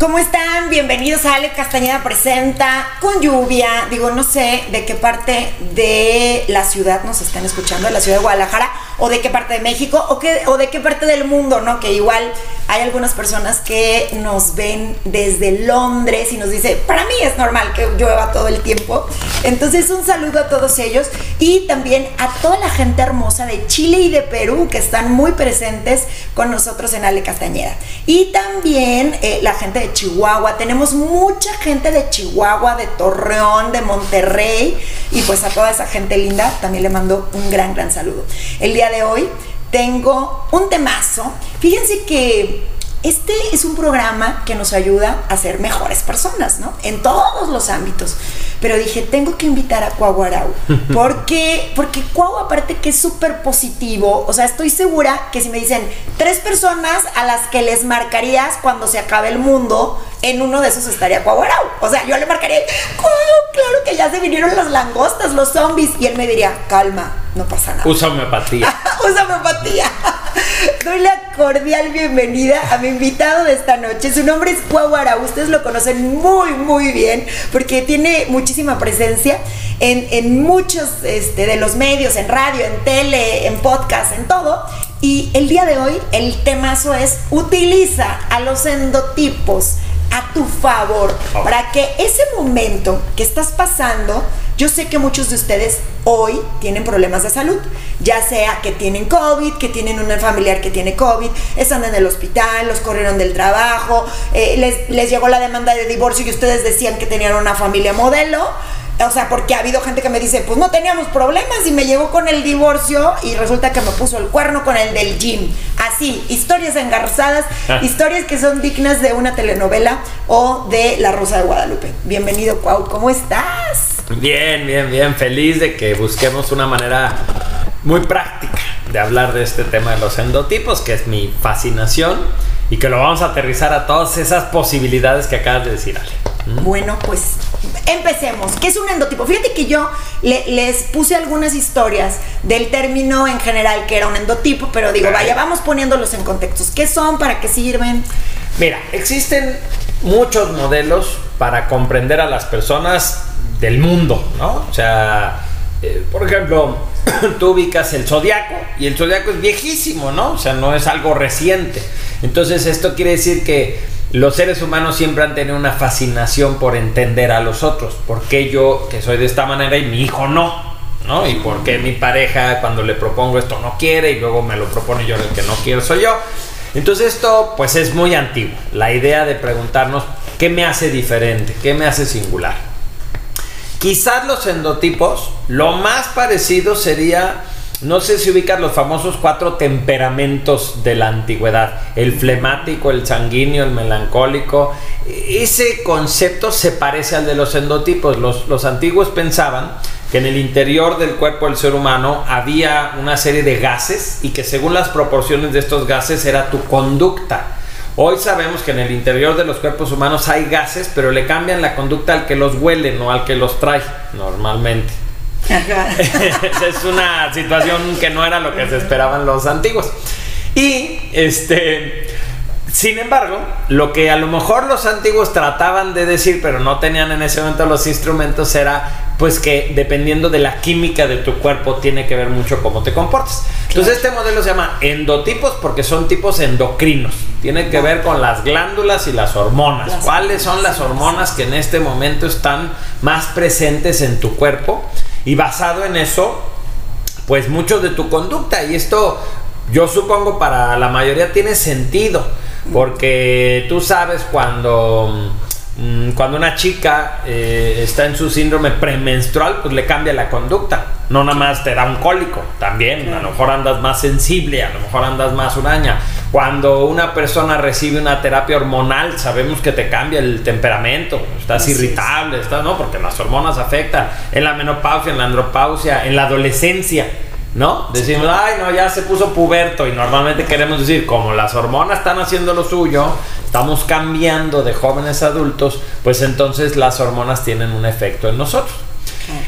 ¿Cómo están? Bienvenidos a Ale Castañeda Presenta con lluvia. Digo, no sé de qué parte de la ciudad nos están escuchando, de la ciudad de Guadalajara, o de qué parte de México, o, qué, o de qué parte del mundo, ¿no? Que igual hay algunas personas que nos ven desde Londres y nos dice, para mí es normal que llueva todo el tiempo. Entonces, un saludo a todos ellos y también a toda la gente hermosa de Chile y de Perú que están muy presentes con nosotros en Ale Castañeda. Y también eh, la gente de Chihuahua. Tenemos mucha gente de Chihuahua, de Torreón, de Monterrey. Y pues a toda esa gente linda también le mando un gran, gran saludo. El día de hoy tengo un temazo. Fíjense que este es un programa que nos ayuda a ser mejores personas, ¿no? En todos los ámbitos. Pero dije, tengo que invitar a Cuau Arau. Porque, porque Cuau, aparte que es súper positivo, o sea, estoy segura que si me dicen tres personas a las que les marcarías cuando se acabe el mundo, en uno de esos estaría Cuau Arau. O sea, yo le marcaría, Cuau, claro que ya se vinieron las langostas, los zombies. Y él me diría, calma, no pasa nada. Usa homeopatía. Usa homeopatía. Doy la cordial bienvenida a mi invitado de esta noche. Su nombre es Cuauara. Ustedes lo conocen muy, muy bien porque tiene muchísima presencia en, en muchos este, de los medios, en radio, en tele, en podcast, en todo. Y el día de hoy el temazo es utiliza a los endotipos a tu favor Oh. para que ese momento que estás pasando, yo sé que muchos de ustedes hoy tienen problemas de salud, ya sea que tienen COVID, que tienen un familiar que tiene COVID, están en el hospital, los corrieron del trabajo, eh, les, les llegó la demanda de divorcio y ustedes decían que tenían una familia modelo. O sea, porque ha habido gente que me dice, pues no teníamos problemas y me llegó con el divorcio y resulta que me puso el cuerno con el del gym. Así, historias engarzadas, historias que son dignas de una telenovela o de La Rosa de Guadalupe. Bienvenido, Cuau, ¿cómo estás? Bien, bien, bien. Feliz de que busquemos una manera muy práctica de hablar de este tema de los endotipos, que es mi fascinación, y que lo vamos a aterrizar a todas esas posibilidades que acabas de decir, Ale. Bueno, pues empecemos. ¿Qué es un endotipo? Fíjate que yo le- les puse algunas historias del término en general que era un endotipo, pero digo, vaya, vamos poniéndolos en contextos. ¿Qué son? ¿Para qué sirven? Mira, existen muchos modelos para comprender a las personas del mundo, ¿no? O sea, eh, por ejemplo, tú ubicas el zodiaco y el zodiaco es viejísimo, ¿no? O sea, no es algo reciente. Entonces, esto quiere decir que los seres humanos siempre han tenido una fascinación por entender a los otros. ¿Por qué yo, que soy de esta manera, y mi hijo no? ¿No? Y por qué mi pareja, cuando le propongo esto, no quiere y luego me lo propone yo el que no quiero soy yo. Entonces esto pues es muy antiguo, la idea de preguntarnos qué me hace diferente, qué me hace singular. Quizás los endotipos, lo más parecido sería, no sé si ubicas los famosos cuatro temperamentos de la antigüedad, el flemático, el sanguíneo, el melancólico. Ese concepto se parece al de los endotipos. Los, antiguos pensaban que en el interior del cuerpo del ser humano había una serie de gases y que según las proporciones de estos gases era tu conducta. Hoy sabemos que en el interior de los cuerpos humanos hay gases, pero le cambian la conducta al que los huele, no al que los trae, normalmente. Esa es una situación que no era lo que se esperaban los antiguos. Y este, sin embargo, lo que a lo mejor los antiguos trataban de decir, pero no tenían en ese momento los instrumentos, era pues que dependiendo de la química de tu cuerpo tiene que ver mucho cómo te comportas. Entonces este modelo se llama endotipos porque son tipos endocrinos. Tiene que ver con las glándulas y las hormonas. Las ¿Cuáles son las hormonas que en este momento están más presentes en tu cuerpo? Y basado en eso, pues mucho de tu conducta. Y esto yo supongo para la mayoría tiene sentido. Porque tú sabes cuando, mm, cuando una chica eh, está en su síndrome premenstrual, pues le cambia la conducta. No nada más te da un cólico, también. A lo mejor andas más sensible, a lo mejor andas más huraña. Cuando una persona recibe una terapia hormonal, sabemos que te cambia el temperamento. Estás Así es. irritable, estás, ¿no? Porque las hormonas afectan en la menopausia, en la andropausia, en la adolescencia. ¿No? Decimos, ay, no, ya se puso puberto. Y normalmente queremos decir, como las hormonas están haciendo lo suyo, estamos cambiando de jóvenes a adultos, pues entonces las hormonas tienen un efecto en nosotros.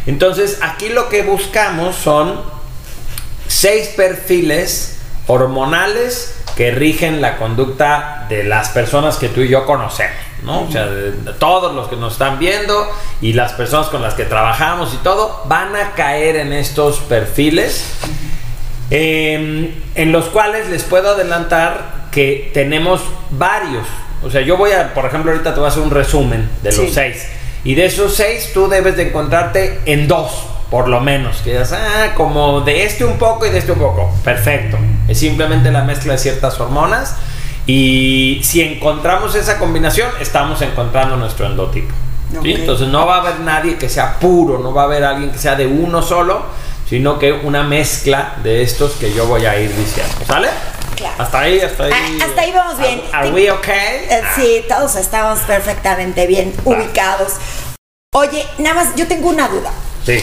Entonces, aquí lo que buscamos son seis perfiles hormonales que rigen la conducta de las personas que tú y yo conocemos, ¿no? O sea, de- de todos los que nos están viendo y las personas con las que trabajamos y todo, van a caer en estos perfiles eh, en los cuales les puedo adelantar que tenemos varios. O sea, yo voy a, por ejemplo, ahorita te voy a hacer un resumen de Sí. los seis. Y de esos seis, tú debes de encontrarte en dos, por lo menos. Que digas, ah, como de este un poco y de este un poco. Perfecto. Es simplemente la mezcla de ciertas hormonas. Y si encontramos esa combinación, estamos encontrando nuestro endotipo. ¿sí? Ok. Entonces no va a haber nadie que sea puro, no va a haber alguien que sea de uno solo, sino que una mezcla de estos que yo voy a ir diciendo. ¿Sale? Claro. Hasta ahí, hasta ahí. Ah, hasta ahí vamos bien. ¿Are, are we okay? Eh, Sí, todos estamos perfectamente bien ubicados. Oye, nada más, yo tengo una duda. Sí.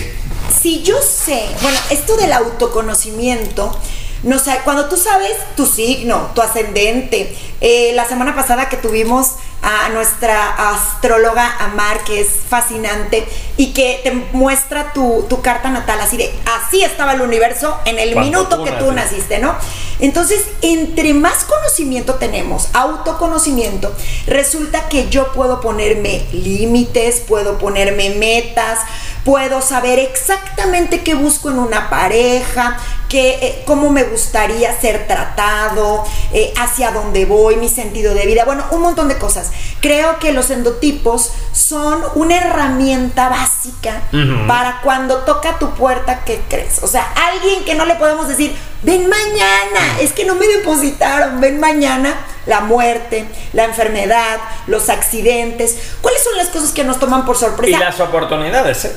Si yo sé, bueno, esto del autoconocimiento, no sé, cuando tú sabes tu signo, tu ascendente, eh, la semana pasada que tuvimos a nuestra astróloga Amar, que es fascinante, y que te muestra tu, tu carta natal, así de, así estaba el universo en el Cuando minuto tú que tú naciste. ¿no? Entonces, entre más conocimiento tenemos, autoconocimiento, resulta que yo puedo ponerme límites, puedo ponerme metas, puedo saber exactamente qué busco en una pareja, qué, eh, cómo me gustaría ser tratado, eh, hacia dónde voy, mi sentido de vida, bueno, un montón de cosas. Creo que los endotipos son una herramienta básica para cuando toca tu puerta, ¿qué crees? O sea, alguien que no le podemos decir, ven mañana, es que no me depositaron, ven mañana. La muerte, la enfermedad, los accidentes. ¿Cuáles son las cosas que nos toman por Y sorpresa? las oportunidades, ¿eh?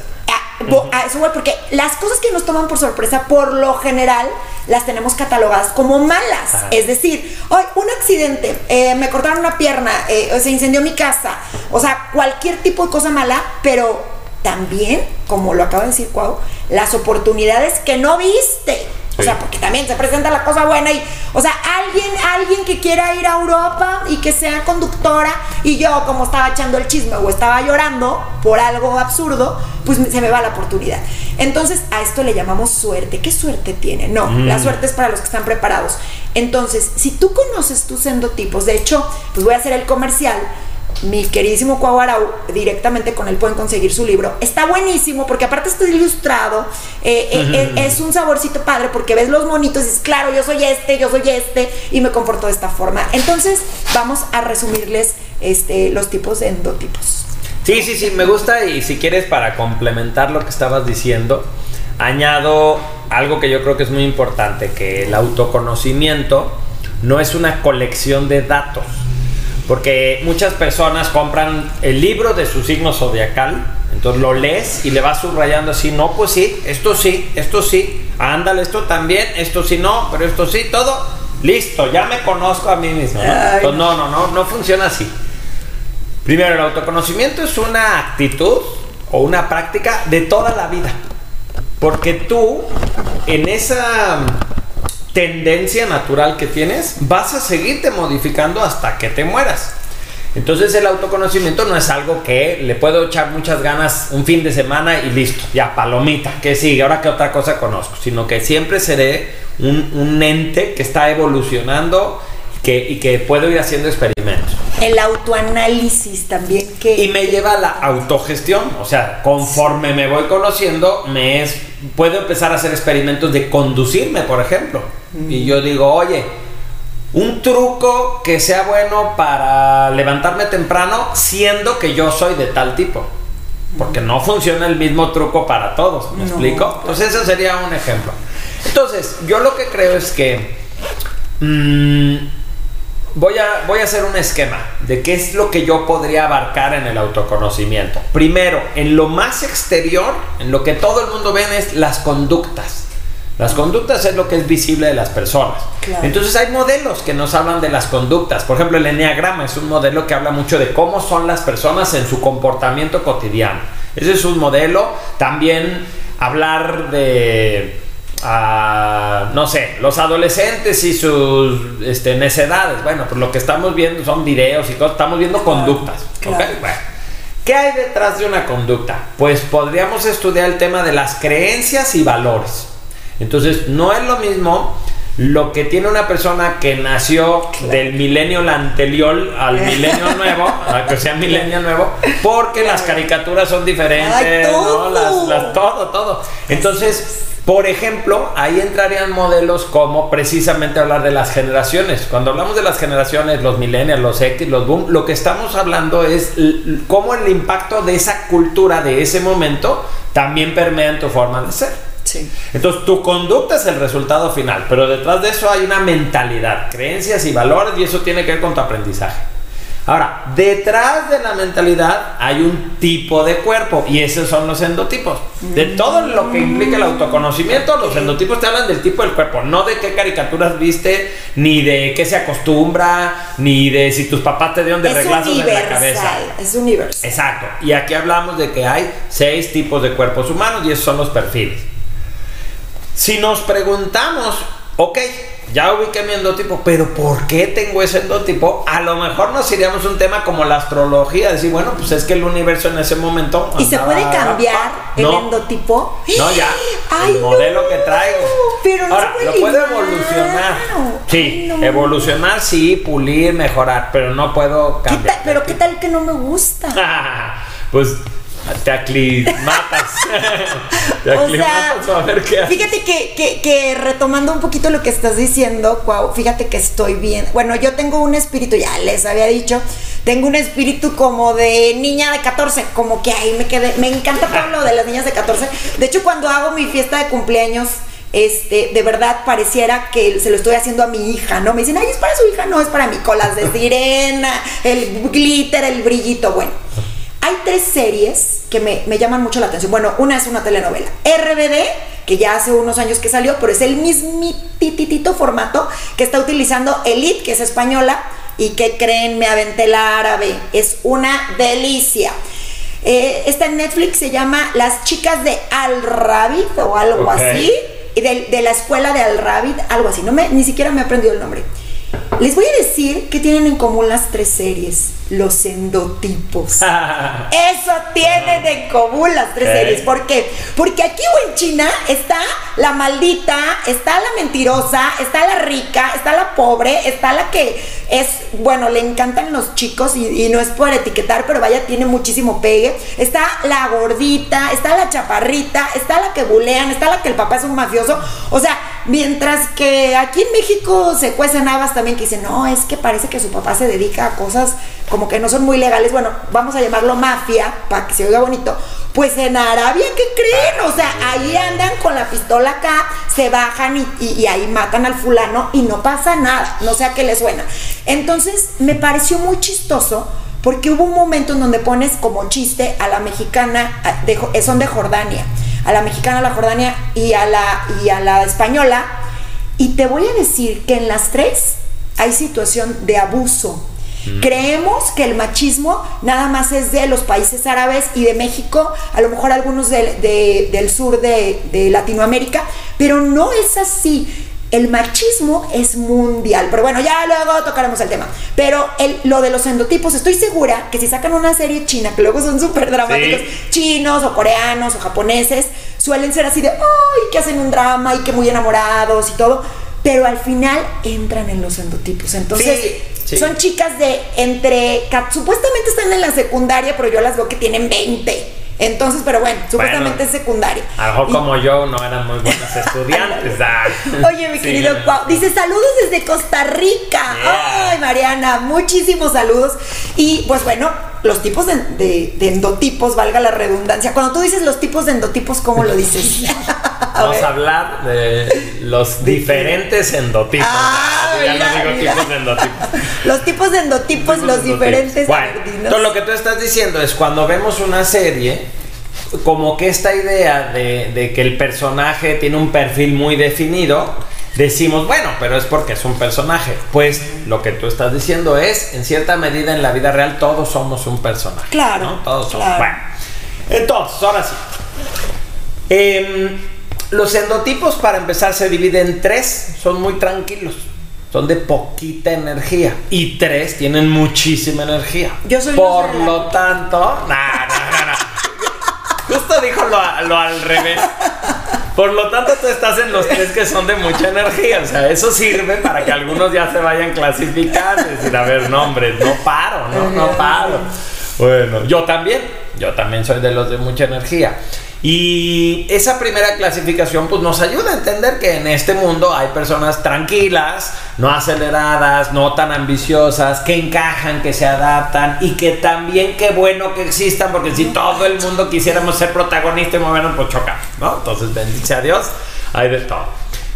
Bo- a eso voy, porque las cosas que nos toman por sorpresa, por lo general, las tenemos catalogadas como malas. Ajá. Es decir, hoy un accidente, eh, me cortaron una pierna, eh, se incendió mi casa, o sea, cualquier tipo de cosa mala, pero también, como lo acaba de decir Cuau, las oportunidades que no viste. O sea, porque también se presenta la cosa buena y, o sea, alguien, alguien que quiera ir a Europa y que sea conductora y yo como estaba echando el chisme o estaba llorando por algo absurdo, pues se me va la oportunidad. Entonces, a esto le llamamos suerte. ¿Qué suerte tiene? No, Mm. la suerte es para los que están preparados. Entonces, si tú conoces tus endotipos, de hecho, pues voy a hacer el comercial. Mi queridísimo Cuauarau, directamente con él pueden conseguir su libro. Está buenísimo porque aparte está ilustrado. eh, eh, eh, es un saborcito padre porque ves los monitos y dices, claro, yo soy este, yo soy este, y me comporto de esta forma. Entonces, vamos a resumirles este, los tipos de endotipos. Sí, sí, sí, me gusta y si quieres para complementar lo que estabas diciendo, añado algo que yo creo que es muy importante, que el autoconocimiento no es una colección de datos, porque muchas personas compran el libro de su signo zodiacal, entonces lo lees y le vas subrayando así, no, pues sí, esto sí, esto sí, ándale, esto también, esto sí no, pero esto sí, todo, listo, ya me conozco a mí mismo. ¿no? Entonces, no, no, no, no funciona así. Primero, el autoconocimiento es una actitud o una práctica de toda la vida. Porque tú, en esa tendencia natural que tienes, vas a seguirte modificando hasta que te mueras. Entonces el autoconocimiento no es algo que le puedo echar muchas ganas un fin de semana y listo, ya palomita, que sigue, ahora que otra cosa conozco, sino que siempre seré un, un ente que está evolucionando que, y que puedo ir haciendo experimentos. El autoanálisis también, que... Y me lleva a la autogestión, o sea, conforme me voy conociendo, me es, puedo empezar a hacer experimentos de conducirme, por ejemplo. Y yo digo, oye, un truco que sea bueno para levantarme temprano, siendo que yo soy de tal tipo. Porque no funciona el mismo truco para todos, ¿me No, explico? Pues ese sería un ejemplo. Entonces, yo lo que creo es que mm, voy, a, voy a hacer un esquema de qué es lo que yo podría abarcar en el autoconocimiento. Primero, en lo más exterior, en lo que todo el mundo ve es las conductas. Las conductas es lo que es visible de las personas. Claro. Entonces hay modelos que nos hablan de las conductas. Por ejemplo, el enneagrama es un modelo que habla mucho de cómo son las personas en su comportamiento cotidiano. Ese es un modelo. También hablar de, ah, no sé, los adolescentes y sus este, necedades. Bueno, pues lo que estamos viendo son videos y cosas. Estamos viendo conductas. ¿Qué hay detrás de una conducta? Pues podríamos estudiar el tema de las creencias y valores. Entonces, no es lo mismo lo que tiene una persona que nació del milenio anterior al milenio nuevo, a que sea milenio nuevo, porque las caricaturas son diferentes, todo. ¿no? Las, todo, todo. Entonces, por ejemplo, ahí entrarían modelos como precisamente hablar de las generaciones. Cuando hablamos de las generaciones, los millennials, los X, los boom, lo que estamos hablando es cómo el impacto de esa cultura de ese momento también permea en tu forma de ser. Entonces tu conducta es el resultado final, pero detrás de eso hay una mentalidad, creencias y valores y eso tiene que ver con tu aprendizaje. Ahora, detrás de la mentalidad hay un tipo de cuerpo y esos son los endotipos. De todo lo que implica el autoconocimiento, los endotipos te hablan del tipo del cuerpo, no de qué caricaturas viste, ni de qué se acostumbra, ni de si tus papás te dieron de reglazos en la cabeza. Es universal. Exacto. Y aquí hablamos de que hay seis tipos de cuerpos humanos y esos son los perfiles. Si nos preguntamos, ok, ya ubiqué mi endotipo, pero ¿por qué tengo ese endotipo? A lo mejor nos iríamos un tema como la astrología, decir, bueno, pues es que el universo en ese momento. ¿Y se puede cambiar el endotipo? No, ya. el modelo que traigo. Pero no Ahora, se lo puede evolucionar. Sí, evolucionar, sí, pulir, mejorar, pero no puedo cambiar. pero ¿qué tal que no me gusta? pues te aclimatas. te aclimatas a ver qué Fíjate que, que, retomando un poquito lo que estás diciendo, fíjate que estoy bien. Bueno, yo tengo un espíritu, ya les había dicho, tengo un espíritu como de niña de 14, como que ahí me quedé. Me encanta todo lo de las niñas de 14. De hecho, cuando hago mi fiesta de cumpleaños, este, de verdad pareciera que se lo estoy haciendo a mi hija, ¿no? Me dicen, ay, es para su hija, no, es para mí, colas de sirena, el glitter, el brillito, bueno. Hay tres series que me, llaman mucho la atención. Bueno, una es una telenovela. RBD, que ya hace unos años que salió, pero es el mismititito formato que está utilizando Elite, que es española, y que creen, me aventé la árabe. Es una delicia. Eh, esta en Netflix se llama Las chicas de Al Rabbit o algo así. De, de la escuela de Al Rabbit, algo así. No me, ni siquiera me he aprendido el nombre. Les voy a decir que tienen en común las tres series, los endotipos. Eso tienen en común las tres series. ¿Por qué? Porque aquí o en China está la maldita, está la mentirosa, está la rica, está la pobre, está la que es, bueno, le encantan los chicos y, no es por etiquetar, pero vaya, tiene muchísimo pegue. Está la gordita, está la chaparrita, está la que bulean, está la que el papá es un mafioso. O sea, mientras que aquí en México se cuecen habas también que dicen, no, es que parece que su papá se dedica a cosas como que no son muy legales. Bueno, vamos a llamarlo mafia para que se oiga bonito. Pues en Arabia, ¿qué creen? O sea, ahí andan con la pistola acá, se bajan y, ahí matan al fulano y no pasa nada. No sé a qué le suena. Entonces, me pareció muy chistoso porque hubo un momento en donde pones como chiste a la mexicana, de, son de Jordania, a la mexicana, a la Jordania y a la, y a la española. Y te voy a decir que en las tres hay situación de abuso. Mm. Creemos que el machismo nada más es de los países árabes y de México, a lo mejor algunos del sur de, de Latinoamérica, pero no es así el machismo es mundial. Pero bueno, ya luego tocaremos el tema. Pero el, lo de los endotipos, estoy segura que si sacan una serie china, que luego son súper dramáticos, chinos o coreanos o japoneses, suelen ser así de, ¡ay! que hacen un drama y que muy enamorados y todo. Pero al final entran en los endotipos. Entonces, son chicas de entre. Supuestamente están en la secundaria, pero yo las veo que tienen 20. Entonces, pero bueno, supuestamente es secundaria. A lo mejor como yo no eran muy buenas estudiantes. Ah. Oye, mi querido dice saludos desde Costa Rica. Ay, Mariana, muchísimos saludos. Y pues bueno, los tipos de, endotipos, valga la redundancia. Cuando tú dices los tipos de endotipos, ¿cómo lo dices? Vamos a hablar de los diferentes endotipos. Ah, ya no digo tipos de endotipos. Los tipos de endotipos, los diferentes. Bueno, todo lo que tú estás diciendo es cuando vemos una serie, como que esta idea de, de que el personaje tiene un perfil muy definido decimos, bueno, pero es porque es un personaje. Pues lo que tú estás diciendo es, en cierta medida en la vida real todos somos un personaje. Claro. Todos somos. Bueno, entonces, ahora sí. Em, los endotipos, para empezar, se dividen en tres, son muy tranquilos. Son de poquita energía. Y tres tienen muchísima energía. Yo soy Por lo tanto. No, no, no, Justo dijo lo, lo al revés. Por lo tanto, tú estás en los tres que son de mucha energía. O sea, eso sirve para que algunos ya se vayan clasificando. Es decir, a ver, no, hombre, no paro, ¿no? No paro. Bueno, yo también. Yo también soy de los de mucha energía. Y esa primera clasificación pues nos ayuda a entender que en este mundo hay personas tranquilas, no aceleradas, no tan ambiciosas, que encajan, que se adaptan y que también qué bueno que existan porque si todo el mundo quisiéramos ser protagonista y movernos pues choca, ¿no? Entonces bendice a Dios, hay de todo.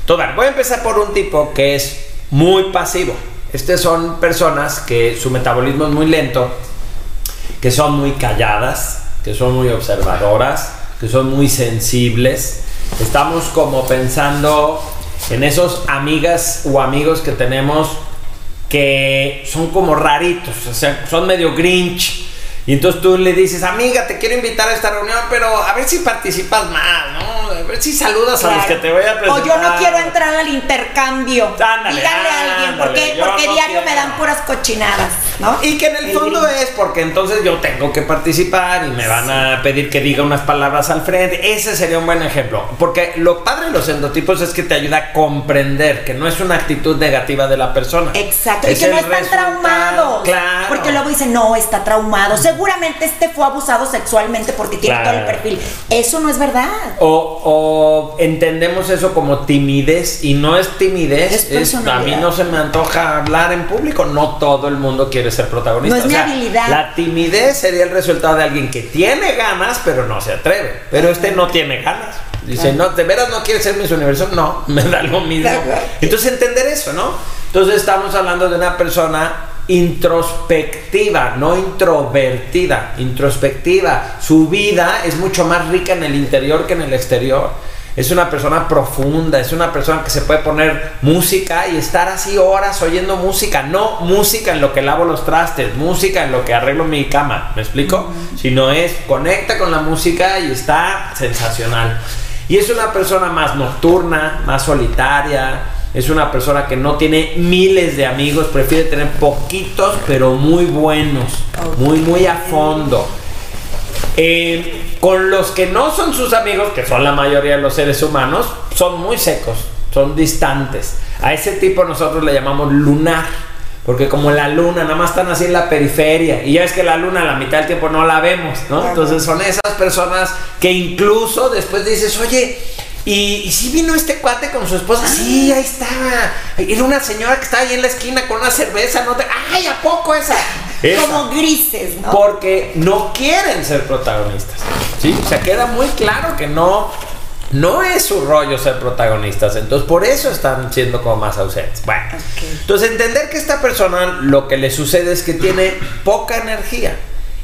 Entonces, voy a empezar por un tipo que es muy pasivo. Estas son personas que su metabolismo es muy lento, que son muy calladas, que son muy observadoras, que son muy sensibles. Estamos como pensando en esos amigas o amigos que tenemos que son como raritos, o sea, son medio grinch. Y entonces tú le dices, amiga, te quiero invitar a esta reunión, pero a ver si participas más, ¿no? A ver si saludas a los que te voy a presentar. O yo no quiero entrar al intercambio. Ándale, Díganle a alguien, ándale, porque, yo porque no diario me dan puras cochinadas, ¿no? Y que en el El fondo es porque entonces yo tengo que participar y me van a pedir que diga unas palabras al frente. Ese sería un buen ejemplo. Porque lo padre de los endotipos es que te ayuda a comprender que no es una actitud negativa de la persona. Exacto, y que no están traumados. Claro. Porque luego dicen, no, está traumado. Seguramente este fue abusado sexualmente porque tiene Claro. todo el perfil. Eso no es verdad. O, o entendemos eso como timidez y no es timidez, Es es, a mí no se me antoja hablar en público, no todo el mundo quiere ser protagonista. No es mi habilidad. La timidez sería el resultado de alguien que tiene ganas pero no se atreve, pero este no tiene ganas. Dice, no, ¿de veras no quiere ser Miss Universo? No, me da lo mismo. Entonces entender eso, ¿no? Entonces estamos hablando de una persona introspectiva, no introvertida, introspectiva. Su vida es mucho más rica en el interior que en el exterior. Es una persona profunda, es una persona que se puede poner música y estar así horas oyendo música, no música en lo que lavo los trastes, música en lo que arreglo mi cama, ¿me explico? Sino es conecta con la música y está sensacional. Y es una persona más nocturna, más solitaria, es una persona que no tiene miles de amigos, prefiere tener poquitos, pero muy buenos, muy, muy a fondo. Eh, con los que no son sus amigos, que son la mayoría de los seres humanos, son muy secos, son distantes. A ese tipo nosotros le llamamos lunar. Porque como la luna, nada más están así en la periferia. Y ya es que la luna la mitad del tiempo no la vemos, ¿no? Entonces son esas personas que incluso después dices, oye, ¿y, y si vino este cuate con su esposa? Sí, ahí estaba. Era una señora que estaba ahí en la esquina con una cerveza. ¿no te... ¡Ay, a poco esa! Esa. Como grises, ¿no? Porque no quieren ser protagonistas. ¿Sí? O sea, queda muy claro que no, no es su rollo ser protagonistas. Entonces, por eso están siendo como más ausentes. Bueno, entonces entender que esta persona lo que le sucede es que tiene poca energía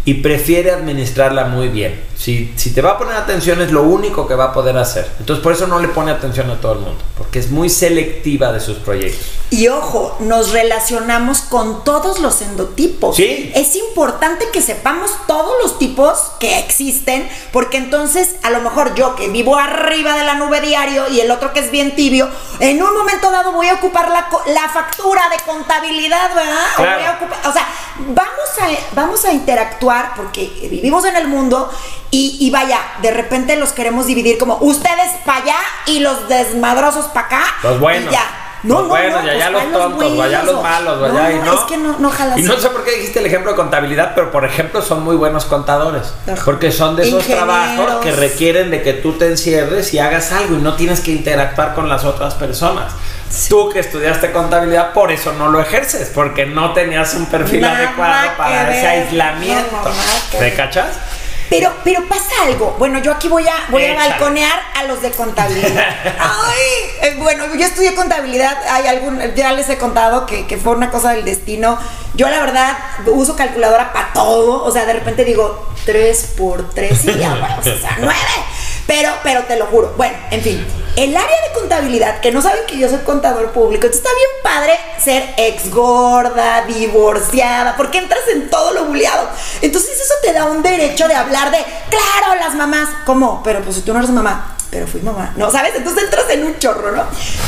y prefiere administrarla muy bien. Si, si te va a poner atención es lo único que va a poder hacer. Entonces, por eso no le pone atención a todo el mundo. Porque es muy selectiva de sus proyectos. Y ojo, nos relacionamos con todos los endotipos. Sí. Es importante que sepamos todos los tipos que existen, porque entonces a lo mejor yo que vivo arriba de la nube diario y el otro que es bien tibio, en un momento dado voy a ocupar la, la factura de contabilidad, ¿verdad? O, voy a ocupar- o sea, vamos a, vamos a interactuar porque vivimos en el mundo y, y vaya, de repente los queremos dividir como ustedes para allá y los desmadrosos para acá. Los buenos. y ya. No, los no, buenos, no, allá pues, los ¿cuál tontos, o allá buenos? los malos, No, allá y no, es que no- no jala Y no sé por qué dijiste el ejemplo de contabilidad, pero por ejemplo son muy buenos contadores. Porque son de esos Ingenieros. trabajos que requieren de que tú te encierres y hagas algo y no tienes que interactuar con las otras personas. Tú que estudiaste contabilidad, por eso no lo ejerces, porque no tenías un perfil Nada adecuado para ese aislamiento. ¿Me cachas? Pero, pero pasa algo. Bueno, yo aquí voy a, voy a balconear a los de contabilidad. Ay, eh, bueno, yo estudié contabilidad. Hay algún, ya les he contado que, que fue una cosa del destino. Yo la verdad uso calculadora para todo. O sea, de repente digo 3 por 3 y ya, bueno, o sea, 9. Pero, pero te lo juro. Bueno, en fin. El área de contabilidad, que no saben que yo soy contador público, entonces está bien padre ser ex gorda, divorciada, porque entras en todo lo buleado. Entonces eso te da un derecho de hablar de, claro, las mamás. ¿Cómo? Pero pues si tú no eres mamá, pero fui mamá. No, ¿sabes? Entonces entras en un chorro, ¿no?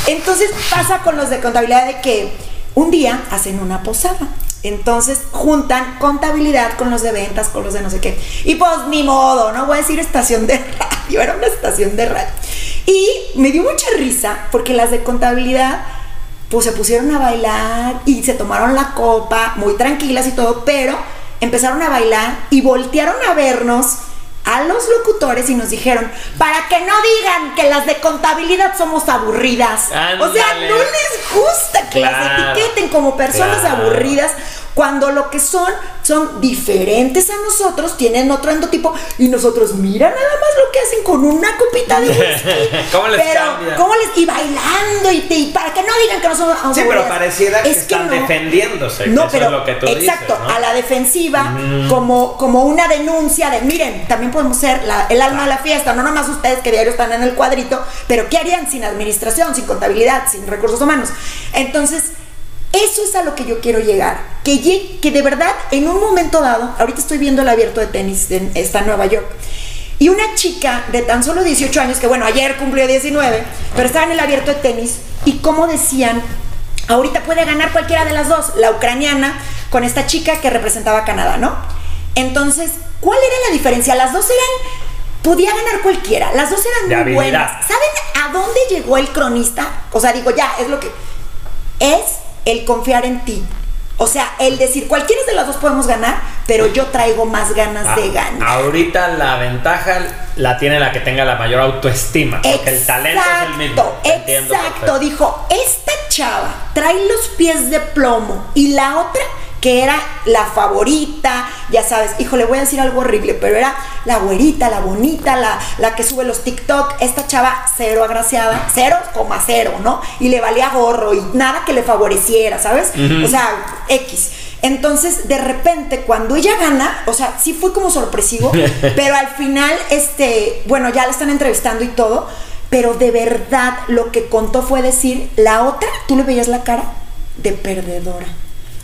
Entonces pasa con los de contabilidad de que un día hacen una posada. Entonces juntan contabilidad con los de ventas, con los de no sé qué. Y pues ni modo, no voy a decir estación de radio, era una estación de radio. Y me dio mucha risa porque las de contabilidad pues se pusieron a bailar y se tomaron la copa muy tranquilas y todo, pero empezaron a bailar y voltearon a vernos a los locutores y nos dijeron, para que no digan que las de contabilidad somos aburridas. O sea, no les gusta que las etiqueten como personas aburridas cuando lo que son son diferentes a nosotros, tienen otro endotipo y nosotros mira nada más lo que hacen con una copita de whisky. ¿Cómo les pero, ¿cómo les y bailando y, para que no digan que no somos Sí, pero pareciera que están defendiéndose. No, pero es lo que tú exacto, dices, a la defensiva mm. como como una denuncia de, miren, también podemos ser el alma de la fiesta, no nomás ustedes que diario están en el cuadrito, pero ¿qué harían sin administración, sin contabilidad, sin recursos humanos? Entonces, eso es a lo que yo quiero llegar. Que, que de verdad, en un momento dado, ahorita estoy viendo el abierto de tenis, en Nueva York, y una chica de tan solo 18 años, que bueno, ayer cumplió 19, pero estaba en el abierto de tenis, y como decían, ahorita puede ganar cualquiera de las dos, la ucraniana con esta chica que representaba a Canadá, ¿no? Entonces, ¿cuál era la diferencia? Las dos eran podía ganar cualquiera. Las dos eran muy buenas. ¿Saben a dónde llegó el cronista? O sea, digo, ya, es lo que. Es el confiar en ti. O sea, el decir, cualquiera de las dos podemos ganar, pero yo traigo más ganas de ah, ganar. Ahorita la ventaja la tiene la que tenga la mayor autoestima, porque el talento es el mismo. Exacto, dijo, esta chava trae los pies de plomo y la otra que era la favorita, ya sabes, hijo, le voy a decir algo horrible, pero era la güerita, la bonita, la, la que sube los TikTok, esta chava cero agraciada, cero coma cero, ¿no? Y le valía gorro y nada que le favoreciera, ¿sabes? O sea, X. Entonces, de repente, cuando ella gana, o sea, sí fue como sorpresivo, pero al final, este, bueno, ya la están entrevistando y todo, pero de verdad lo que contó fue decir, la otra, tú le veías la cara de perdedora.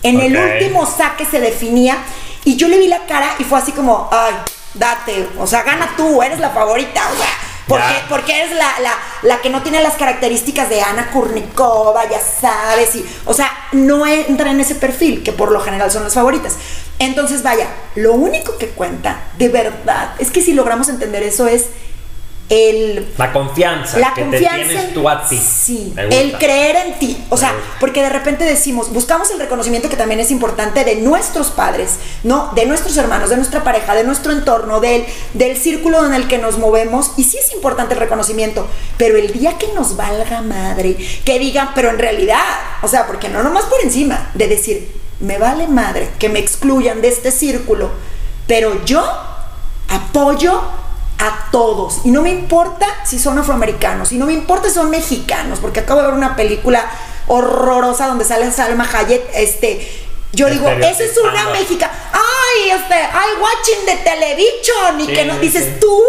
En el último saque se definía y yo le vi la cara y fue así como, ay, date, o sea, gana tú, eres la favorita, o sea, porque, porque eres la, la, la, que no tiene las características de Ana Kurnikova, ya sabes, y, o sea, no entra en ese perfil, que por lo general son las favoritas. Entonces, vaya, lo único que cuenta, de verdad, es que si logramos entender eso es la confianza la que confianza te tienes tú a ti. Sí, el creer en ti. O sea, porque de repente decimos, buscamos el reconocimiento que también es importante de nuestros padres, ¿no? De nuestros hermanos, de nuestra pareja, de nuestro entorno, del, del círculo en el que nos movemos. Y sí es importante el reconocimiento, pero el día que nos valga madre, que digan, pero en realidad, o sea, porque no nomás por encima, de decir, me vale madre que me excluyan de este círculo, pero yo apoyo a todos. Y no me importa si son afroamericanos, y no me importa si son mexicanos, porque acabo de ver una película horrorosa donde sale Salma Hayek, este, yo digo, esa es una mexicana. Ay, este, ay, watching de televisión y que no dices tú.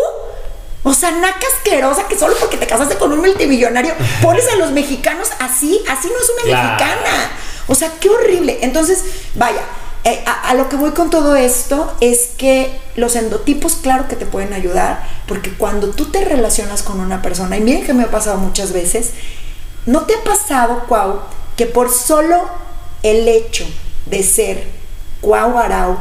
O sea, naca asquerosa que solo porque te casaste con un multimillonario pones a los mexicanos así, así no es una mexicana. O sea, qué horrible. Entonces, vaya, eh, a, lo que voy con todo esto es que los endotipos, claro que te pueden ayudar, porque cuando tú te relacionas con una persona, y miren que me ha pasado muchas veces, ¿no te ha pasado, Cuau, que por solo el hecho de ser Cuau Arau,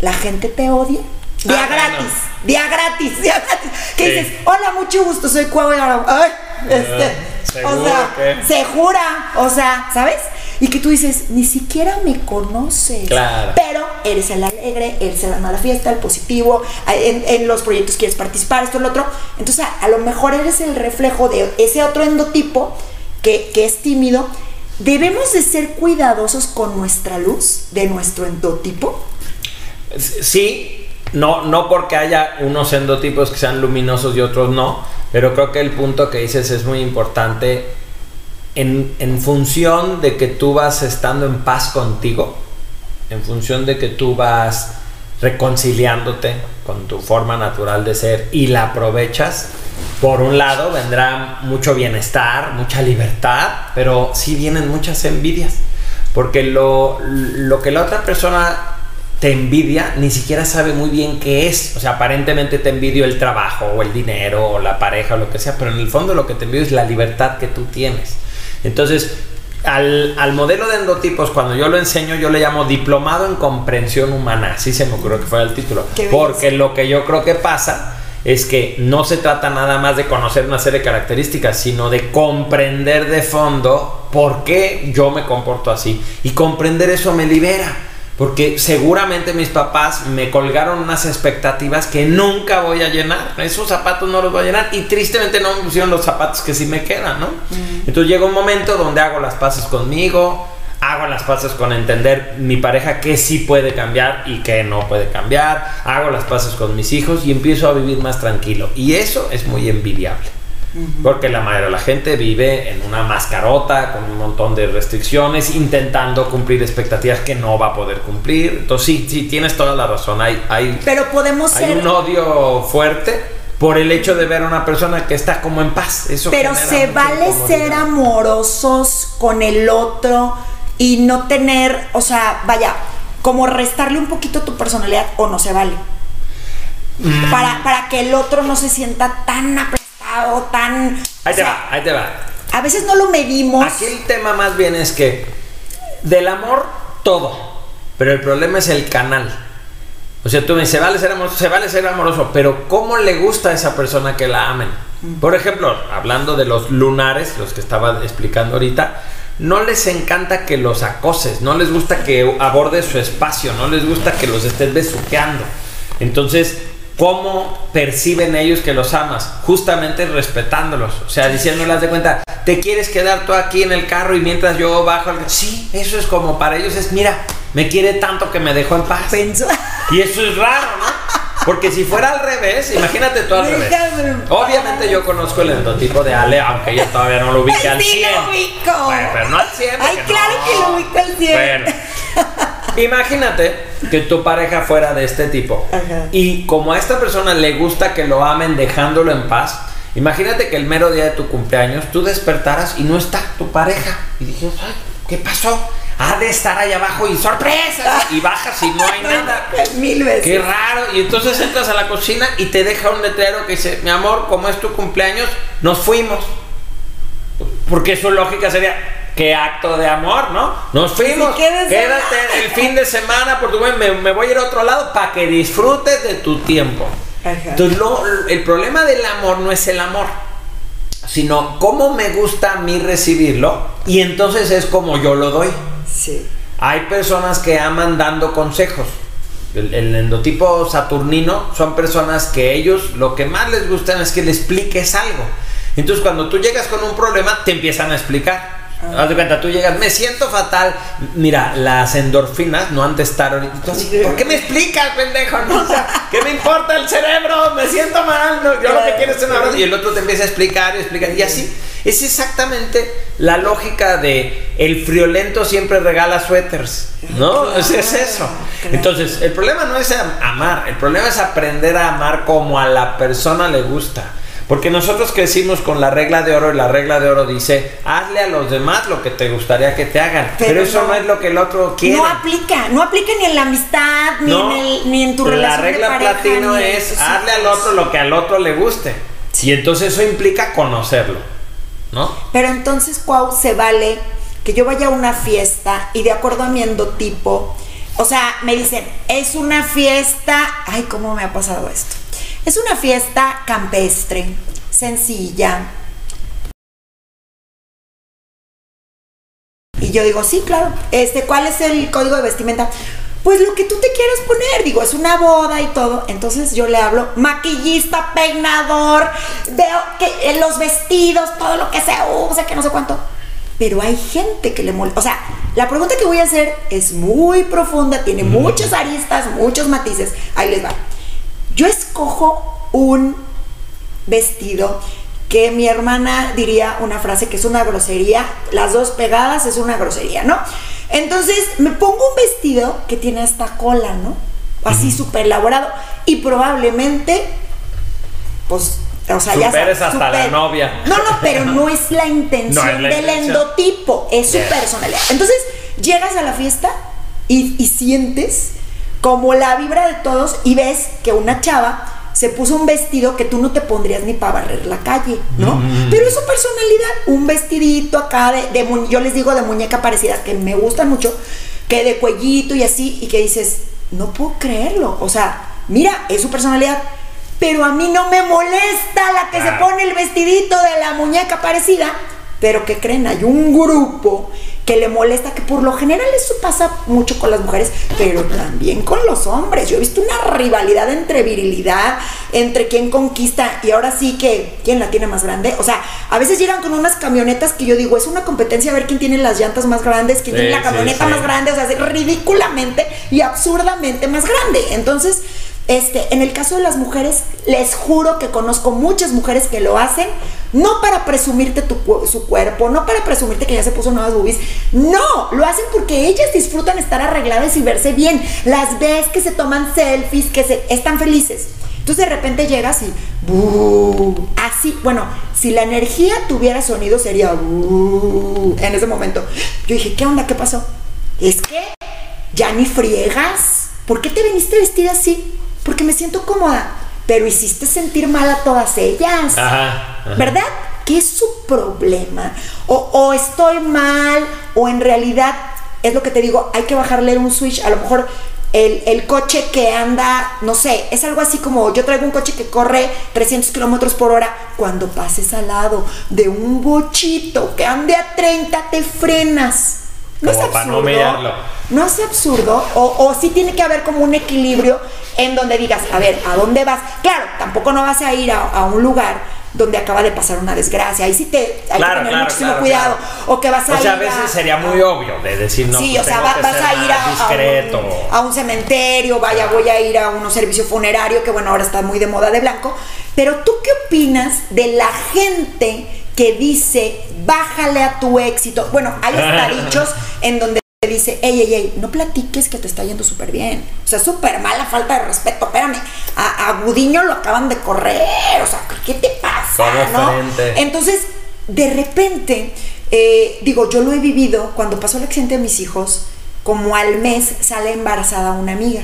la gente te odia? Día ah, gratis, día gratis, día gratis. Que dices, hola, mucho gusto, soy Cuau Arau. Ay, este, o sea, se jura, o sea, ¿sabes? y que tú dices, ni siquiera me conoces. Claro. Pero eres el alegre, eres el alma de la fiesta, el positivo, en, los proyectos quieres participar, esto, lo otro. Entonces, a, lo mejor eres el reflejo de ese otro endotipo que, que es tímido. ¿Debemos de ser cuidadosos con nuestra luz de nuestro endotipo? Sí, no, no porque haya unos endotipos que sean luminosos y otros no, pero creo que el punto que dices es muy importante en, función de que tú vas estando en paz contigo, en función de que tú vas reconciliándote con tu forma natural de ser y la aprovechas, por un lado vendrá mucho bienestar, mucha libertad, pero sí vienen muchas envidias, porque lo, lo que la otra persona te envidia ni siquiera sabe muy bien qué es, o sea, aparentemente te envidio el trabajo o el dinero o la pareja o lo que sea, pero en el fondo lo que te envidio es la libertad que tú tienes. Entonces, al, al modelo de endotipos, cuando yo lo enseño, yo le llamo diplomado en comprensión humana. Así se me ocurrió que fuera el título. Porque lo que yo creo que pasa es que no se trata nada más de conocer una serie de características, sino de comprender de fondo por qué yo me comporto así. Y comprender eso me libera. Porque seguramente mis papás me colgaron unas expectativas que nunca voy a llenar. Esos zapatos no los voy a llenar. Y tristemente no me pusieron los zapatos que sí me quedan, ¿no? Entonces llega un momento donde hago las paces conmigo, hago las paces con entender mi pareja que sí puede cambiar y que no puede cambiar. Hago las paces con mis hijos y empiezo a vivir más tranquilo. Y eso es muy envidiable. Porque la mayoría de la gente vive en una mascarota con un montón de restricciones, intentando cumplir expectativas que no va a poder cumplir. Entonces, sí, sí, tienes toda la razón. Hay, hay, Pero podemos hay ser. un odio fuerte por el hecho de ver a una persona que está como en paz. Eso Pero se vale ser amorosos con el otro y no tener, o sea, vaya, como restarle un poquito tu personalidad o no se vale. Mm. Para, para que el otro no se sienta tan tan... Ahí o te sea, va, ahí te va. A veces no lo medimos. Aquí el tema más bien es que del amor todo, pero el problema es el canal. O sea, tú me dices, se vale ser amoroso, se vale ser amoroso, pero ¿cómo le gusta a esa persona que la amen? Por ejemplo, hablando de los lunares, los que estaba explicando ahorita, no les encanta que los acoses, no les gusta que abordes su espacio, no les gusta que los estés besuqueando. Entonces, ¿cómo perciben ellos que los amas? Justamente respetándolos, o sea, diciéndoles de cuenta, ¿te quieres quedar tú aquí en el carro y mientras yo bajo al... Sí, eso es como para ellos es, mira, me quiere tanto que me dejó en paz. Pensó- Y eso es raro, ¿no? Porque si fuera al revés, imagínate tú al revés. Obviamente yo conozco el endotipo de Ale, aunque ella todavía no lo ubique al Sí 100. lo ubico. Bueno, pero no al 100. Ay, claro no. que lo ubico al 100. Bueno. Imagínate que tu pareja fuera de este tipo. Ajá. Y como a esta persona le gusta que lo amen dejándolo en paz, imagínate que el mero día de tu cumpleaños tú despertaras y no está tu pareja. Y dices, ay, ¿qué pasó? Ha de estar allá abajo y sorpresa. Y bajas y no hay nada. Mil veces. Qué raro. Y entonces entras a la cocina y te deja un letrero que dice, mi amor, como es tu cumpleaños, nos fuimos. Porque su lógica sería, qué acto de amor, ¿no? Nos fuimos. Sí, quédese. Quédate el fin de semana porque me, me voy a ir a otro lado para que disfrutes de tu tiempo. Ajá. Entonces, lo- el problema del amor no es el amor, sino cómo me gusta a mí recibirlo y entonces es como yo lo doy. Sí. Hay personas que aman dando consejos. El, el endotipo saturnino son personas que ellos lo que más les gustan es que le expliques algo. Entonces cuando tú llegas con un problema te empiezan a explicar. Haz de cuenta, tú llegas, me siento fatal. Mira, las endorfinas no han de estar ahorita. ¿Por qué me explicas, pendejo? No, o sea, ¿qué me importa el cerebro? Me siento mal. no, yo lo que quiero es un abrazo. Y el otro te empieza a explicar y explicar. Y así. Es exactamente la lógica de el friolento siempre regala suéteres. ¿No? Es, es eso. claro. Entonces, el problema no es am- amar. El problema es aprender a amar como a la persona le gusta. Porque nosotros crecimos con la regla de oro y la regla de oro dice, hazle a los demás lo que te gustaría que te hagan. Pero, Pero eso no. no. es lo que el otro quiere. No aplica, no aplica ni en la amistad, ni, No. en, el, ni en tu La relación de regla pareja, platino es hazle al otro lo que al otro le guste. Y entonces eso implica conocerlo. ¿No? Pero entonces, Cuau, se vale que yo vaya a una fiesta y de acuerdo a mi endotipo, o sea, me dicen, es una fiesta, ay, ¿cómo me ha pasado esto? Es una fiesta campestre, sencilla. Y yo digo, sí, claro, este, ¿cuál es el código de vestimenta? Pues lo que tú te quieras poner, digo, es una boda y todo. Entonces yo le hablo, maquillista, peinador, veo que eh, los vestidos, todo lo que se usa, que no sé cuánto. Pero hay gente que le molesta. O sea, la pregunta que voy a hacer es muy profunda, tiene muchas aristas, muchos matices. Ahí les va. Yo escojo un vestido que mi hermana diría una frase que es una grosería, las dos pegadas es una grosería, ¿no? Entonces me pongo un vestido que tiene hasta cola, ¿no? Así súper elaborado y probablemente, pues, o sea, ya sabes, hasta la novia. No, no, pero no es la intención No es la del intención. endotipo, es su Yeah. personalidad. Entonces llegas a la fiesta y, y sientes como la vibra de todos y ves que una chava se puso un vestido que tú no te pondrías ni para barrer la calle, ¿no? Mm. Pero es su personalidad, un vestidito acá de, de yo les digo de muñeca parecida, que me gustan mucho, que de cuellito y así, y que dices, no puedo creerlo, o sea, mira, es su personalidad. Pero a mí no me molesta la que se pone el vestidito de la muñeca parecida. Pero que creen, hay un grupo que le molesta, que por lo general eso pasa mucho con las mujeres, pero también con los hombres. Yo he visto una rivalidad entre virilidad, entre quién conquista y ahora sí que quién la tiene más grande. O sea, a veces llegan con unas camionetas que yo digo, es una competencia a ver quién tiene las llantas más grandes, quién Sí, tiene la sí, camioneta sí. más grande, o sea, es ridículamente y absurdamente más grande. Entonces, este, en el caso de las mujeres, les juro que conozco muchas mujeres que lo hacen, no para presumirte su cuerpo, no para presumirte que ya se puso nuevas boobies, no, lo hacen porque ellas disfrutan estar arregladas y verse bien. Las ves que se toman selfies, que están felices. Entonces de repente llegas y así, bueno, si la energía tuviera sonido sería en ese momento. Yo dije, ¿qué onda? ¿Qué pasó? Es que ya ni friegas. ¿Por qué te viniste vestida así? Porque me siento cómoda. Pero hiciste sentir mal a todas ellas. Ajá, ajá. ¿Verdad? ¿Qué es su problema? O, o estoy mal, o en realidad, es lo que te digo, hay que bajarle un switch. A lo mejor el, el coche que anda, no sé, es algo así como yo traigo un coche que corre 300 kilómetros por hora. Cuando pases al lado de un bochito que ande a 30, te frenas. ¿No es Como para no absurdo? ¿No es absurdo? O, o sí tiene que haber como un equilibrio en donde digas, a ver, ¿a dónde vas? Claro, tampoco no vas a ir a, a un lugar donde acaba de pasar una desgracia. Ahí sí te hay Claro, que tener claro, muchísimo claro, cuidado. O que vas a O sea, a ir veces sería muy obvio de decir, no, sí, pues o sea, va- vas a ir a, a un, a un cementerio, vaya, voy a ir a un servicio funerario, que bueno, ahora está muy de moda de blanco. Pero tú qué opinas de la gente que dice, bájale a tu éxito? Bueno, hay hasta dichos en donde te dice, ey, ey, ey, no platiques que te está yendo súper bien. O sea, súper mala falta de respeto. Espérame, a, a Gudiño lo acaban de correr. O sea, ¿qué te pasa? Entonces, de repente, eh, digo, yo lo he vivido cuando pasó el accidente de mis hijos, como al mes sale embarazada una amiga.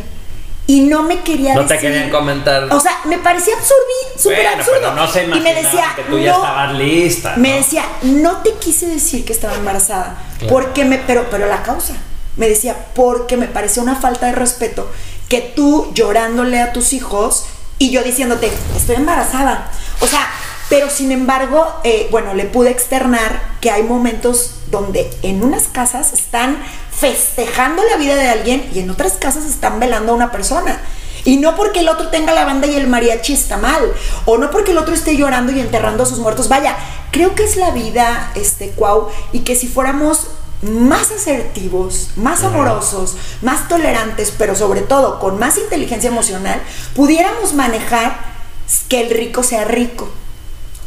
Y no me quería No te decir- querían comentar. O sea, me parecía absurdo, súper Bueno, absurdo. pero no se y me decía, que tú ya no, estabas lista. me ¿no? decía, no te quise decir que estaba embarazada, Claro. porque me, pero, pero la causa, me decía, porque me pareció una falta de respeto que tú llorándole a tus hijos y yo diciéndote, estoy embarazada. O sea, pero sin embargo, eh, bueno, le pude externar que hay momentos donde en unas casas están festejando la vida de alguien y en otras casas están velando a una persona. Y no porque el otro tenga la banda y el mariachi está mal, o no porque el otro esté llorando y enterrando a sus muertos. Vaya, creo que es la vida, este, Cuau, y que si fuéramos más asertivos, más amorosos, más tolerantes, pero sobre todo con más inteligencia emocional, pudiéramos manejar que el rico sea rico.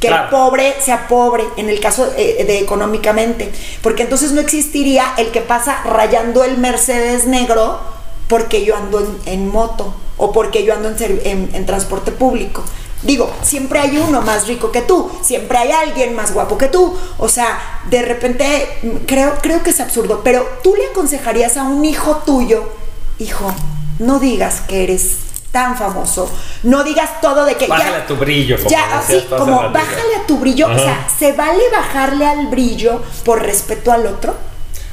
Que Claro. el pobre sea pobre, en el caso eh, de económicamente. Porque entonces no existiría el que pasa rayando el Mercedes negro porque yo ando en, en moto o porque yo ando en- en transporte público. Digo, siempre hay uno más rico que tú, siempre hay alguien más guapo que tú. O sea, de repente mm, creo, creo que es absurdo, pero tú le aconsejarías a un hijo tuyo, hijo, no digas que eres tan famoso, no digas todo de que Bájale ya, a tu brillo, como ya, así como ratito. bájale a tu brillo, o sea, ¿se vale bajarle al brillo por respeto al otro?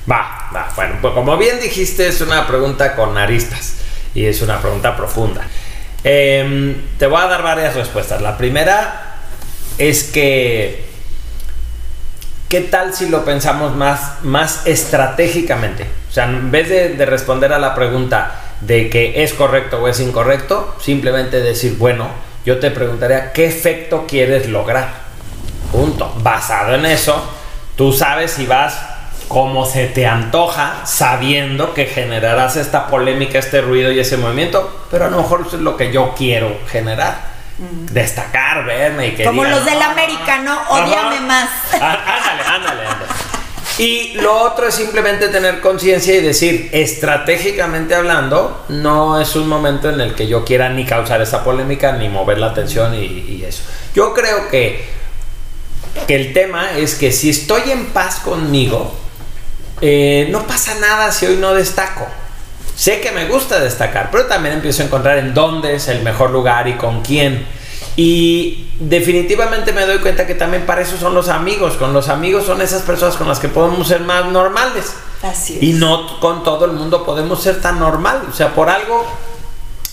Va, va. Bueno, pues como bien dijiste, es una pregunta con aristas y es una pregunta profunda. Em, te voy a dar varias respuestas. La primera es que, ¿qué tal si lo pensamos más, más estratégicamente? O sea, en vez de, de responder a la pregunta de que es correcto o es incorrecto, simplemente decir, bueno, yo te preguntaría, ¿qué efecto quieres lograr? Punto. Basado en eso, tú sabes si vas como se te antoja, sabiendo que generarás esta polémica, este ruido y ese movimiento, pero a lo mejor eso es lo que yo quiero generar. Destacar, verme y que Como digan, los del "Ah, América, ¿no? ajá". Ódiame más. Ándale, ándale, ándale. Y lo otro es simplemente tener conciencia y decir, estratégicamente hablando, no es un momento en el que yo quiera ni causar esa polémica, ni mover la atención y, eso. Yo creo que, que el tema es que si estoy en paz conmigo, eh, no pasa nada si hoy no destaco. sé que me gusta destacar, pero también empiezo a encontrar en dónde es el mejor lugar y con quién. Y definitivamente me doy cuenta que también para eso son los amigos. Con los amigos son esas personas con las que podemos ser más normales. Así es. Y no con todo el mundo podemos ser tan normal. O sea, por algo,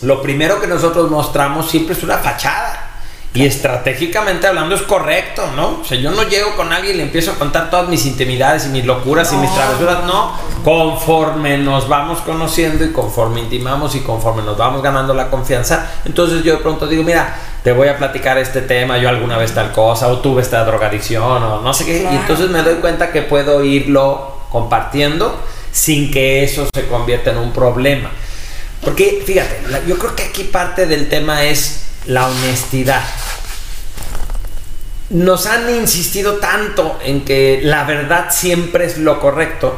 lo primero que nosotros mostramos siempre es una fachada. Y estratégicamente hablando es correcto, ¿no? O sea, yo no llego con alguien y le empiezo a contar todas mis intimidades y mis locuras y mis travesuras, no. Conforme nos vamos conociendo y conforme intimamos y conforme nos vamos ganando la confianza, entonces yo de pronto digo, mira, te voy a platicar este tema, yo alguna vez tal cosa, o tuve esta drogadicción, o no sé qué. Y entonces me doy cuenta que puedo irlo compartiendo sin que eso se convierta en un problema. Porque, fíjate, yo creo que aquí parte del tema es la honestidad. Nos han insistido tanto en que la verdad siempre es lo correcto,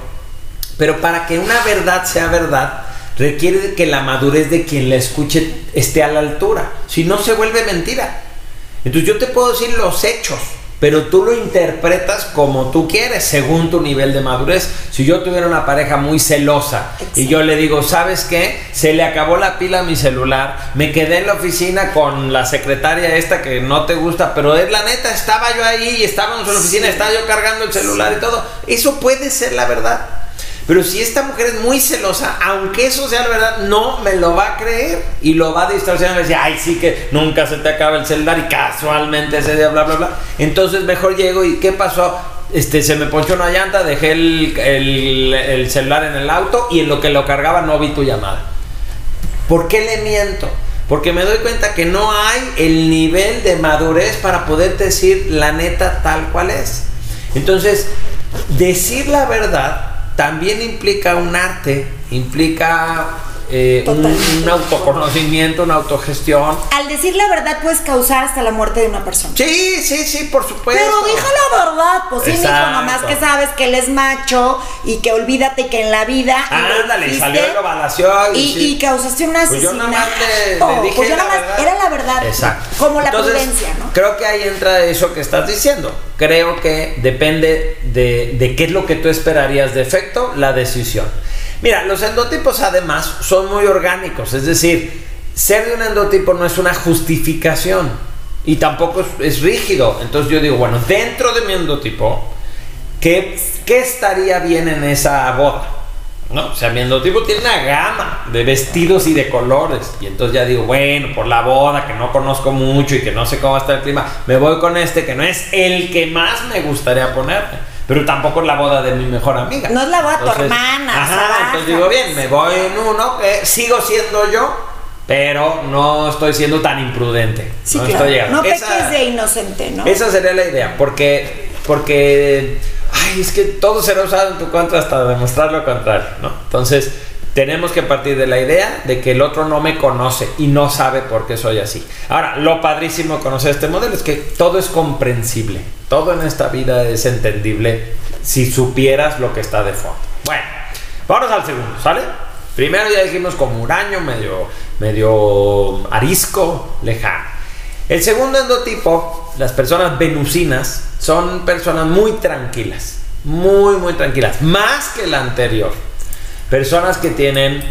pero para que una verdad sea verdad, requiere que la madurez de quien la escuche esté a la altura. Si no, se vuelve mentira. Entonces yo te puedo decir los hechos, pero tú lo interpretas como tú quieres, según tu nivel de madurez. Si yo tuviera una pareja muy celosa y yo le digo, ¿sabes qué? Se le acabó la pila a mi celular, me quedé en la oficina con la secretaria esta que no te gusta, pero es la neta, estaba yo ahí y estábamos en la oficina, estaba yo cargando el celular y todo. Eso puede ser la verdad. Pero si esta mujer es muy celosa, aunque eso sea la verdad, no me lo va a creer y lo va a distorsionar. Y decir, ay, sí que nunca se te acaba el celular y casualmente ese día, bla, bla, bla. Entonces mejor llego y ¿qué pasó? Este, se me ponchó una llanta, dejé el, el, el celular en el auto y en lo que lo cargaba no vi tu llamada. ¿Por qué le miento? Porque me doy cuenta que no hay el nivel de madurez para poderte decir la neta tal cual es. Entonces, decir la verdad también implica un arte, implica eh, un, un, autoconocimiento, una autogestión. Al decir la verdad puedes causar hasta la muerte de una persona. Sí, sí, sí, por supuesto. Pero dije la verdad, pues sí, mijo, nomás que sabes que él es macho y que olvídate que en la vida. Ándale, salió de evaluación. Y, sí. y, causaste un asesinato. Pues yo nada más le, le dije pues yo la nada más, verdad. era la verdad. Exacto. Como la Entonces, prudencia, ¿no? Creo que ahí entra eso que estás diciendo. Creo que depende de, de qué es lo que tú esperarías de efecto, la decisión. Mira, los endotipos además son muy orgánicos, es decir, ser de un endotipo no es una justificación y tampoco es, rígido. Entonces yo digo, bueno, dentro de mi endotipo, ¿qué, ¿qué estaría bien en esa boda? ¿No? O sea, mi endotipo tiene una gama de vestidos y de colores. Y entonces ya digo, bueno, por la boda, que no conozco mucho y que no sé cómo va a estar el clima, me voy con este que no es el que más me gustaría ponerme pero tampoco es la boda de mi mejor amiga. No es la boda de tu hermana. Ajá, entonces digo, bien, me voy en uno que sigo siendo yo, pero no estoy siendo tan imprudente. Sí, no claro. estoy llegando. No peques Esa- de inocente, ¿no? Esa sería la idea, porque, porque, ay, es que todo será usado en tu contra hasta demostrar lo contrario, ¿no? Entonces, tenemos que partir de la idea de que el otro no me conoce y no sabe por qué soy así. Ahora, lo padrísimo de conocer este modelo es que todo es comprensible, todo en esta vida es entendible si supieras lo que está de fondo. Bueno, vamos al segundo, ¿sale? Primero ya dijimos como huraño, medio, medio arisco, lejano. El segundo endotipo, las personas venusinas, son personas muy tranquilas, muy, muy tranquilas, más que la anterior. Personas que tienen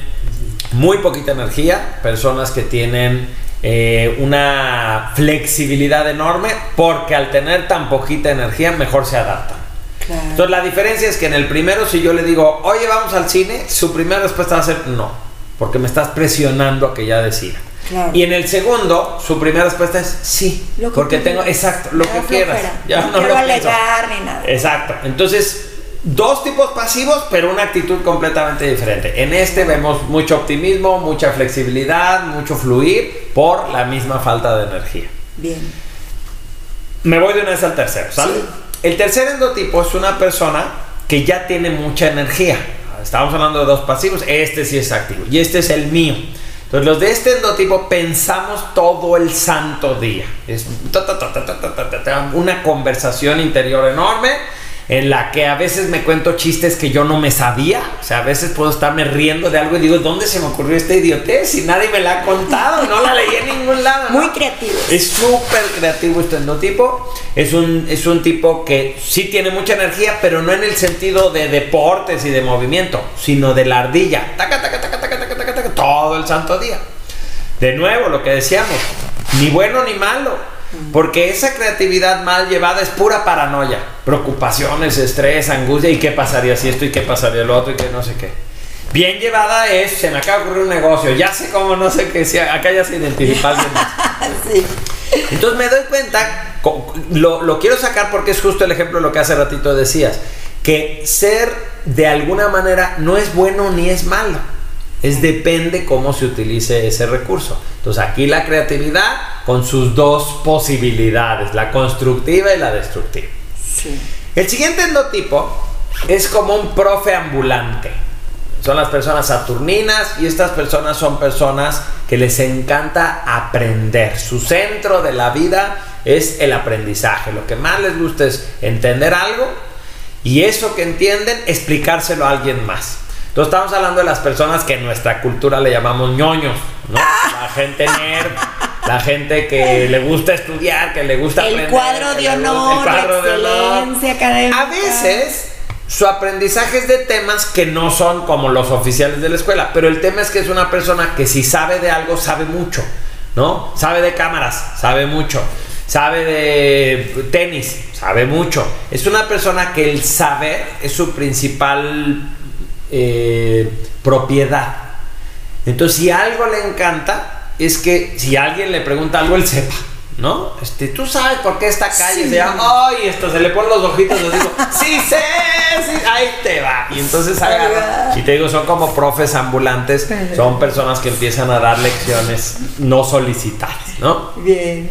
muy poquita energía, personas que tienen eh, una flexibilidad enorme, porque al tener tan poquita energía, mejor se adaptan. Claro. Entonces la diferencia es que en el primero, si yo le digo, oye, vamos al cine, su primera respuesta va a ser no, porque me estás presionando a que ya decida. Claro. Y en el segundo, su primera respuesta es sí, porque tengo, exacto, lo que quieras. Ya no, no quiero lo pienso. ni nada. Exacto. Entonces, dos tipos pasivos, pero una actitud completamente diferente. En este vemos mucho optimismo, mucha flexibilidad, mucho fluir por la misma falta de energía. Bien. Me voy de una vez al tercero, ¿sale? El tercer endotipo es una persona que ya tiene mucha energía. Estamos hablando de dos pasivos, este sí es activo y este es el mío. Entonces los de este endotipo pensamos todo el santo día. Es una conversación interior enorme en la que a veces me cuento chistes que yo no me sabía. O sea, a veces puedo estarme riendo de algo y digo, ¿dónde se me ocurrió esta idiotez? Si nadie me la ha contado, no la leí en ningún lado. ¿no? Muy creativo. Es súper creativo este endotipo. Es un, es un tipo que sí tiene mucha energía, pero no en el sentido de deportes y de movimiento, sino de la ardilla. Taca, taca, taca, taca, taca, taca, todo el santo día. De nuevo, lo que decíamos, ni bueno ni malo. Porque esa creatividad mal llevada es pura paranoia, preocupaciones, estrés, angustia y qué pasaría si esto y qué pasaría lo otro y que no sé qué. Bien llevada es, se me acaba de ocurrir un negocio, ya sé cómo, no sé qué, si acá ya se identifica sí. Entonces me doy cuenta, lo, lo quiero sacar porque es justo el ejemplo de lo que hace ratito decías, que ser de alguna manera no es bueno ni es malo es depende cómo se utilice ese recurso. Entonces aquí la creatividad con sus dos posibilidades, la constructiva y la destructiva. El siguiente endotipo es como un profe ambulante. Son las personas saturninas y estas personas son personas que les encanta aprender. Su centro de la vida es el aprendizaje. Lo que más les gusta es entender algo y eso que entienden explicárselo a alguien más. Entonces estamos hablando de las personas que en nuestra cultura le llamamos ñoños, ¿no? La gente nerd, la gente que le gusta estudiar, que le gusta el Cuadro de honor, el cuadro de excelencia académica. A veces su aprendizaje es de temas que no son como los oficiales de la escuela, pero el tema es que es una persona que si sabe de algo, sabe mucho, ¿no? Sabe de cámaras, sabe mucho. Sabe de tenis, sabe mucho. Es una persona que el saber es su principal eh, propiedad. Entonces, si algo le encanta, es que si alguien le pregunta algo, él sepa. ¿No? Este, tú sabes por qué esta calle se llama, ¡ay! Esto se le ponen los ojitos, les digo, ¡sí sé! Sí, ahí te va. Y entonces agarra. Y te digo, son como profes ambulantes, son personas que empiezan a dar lecciones no solicitadas, ¿no? Bien.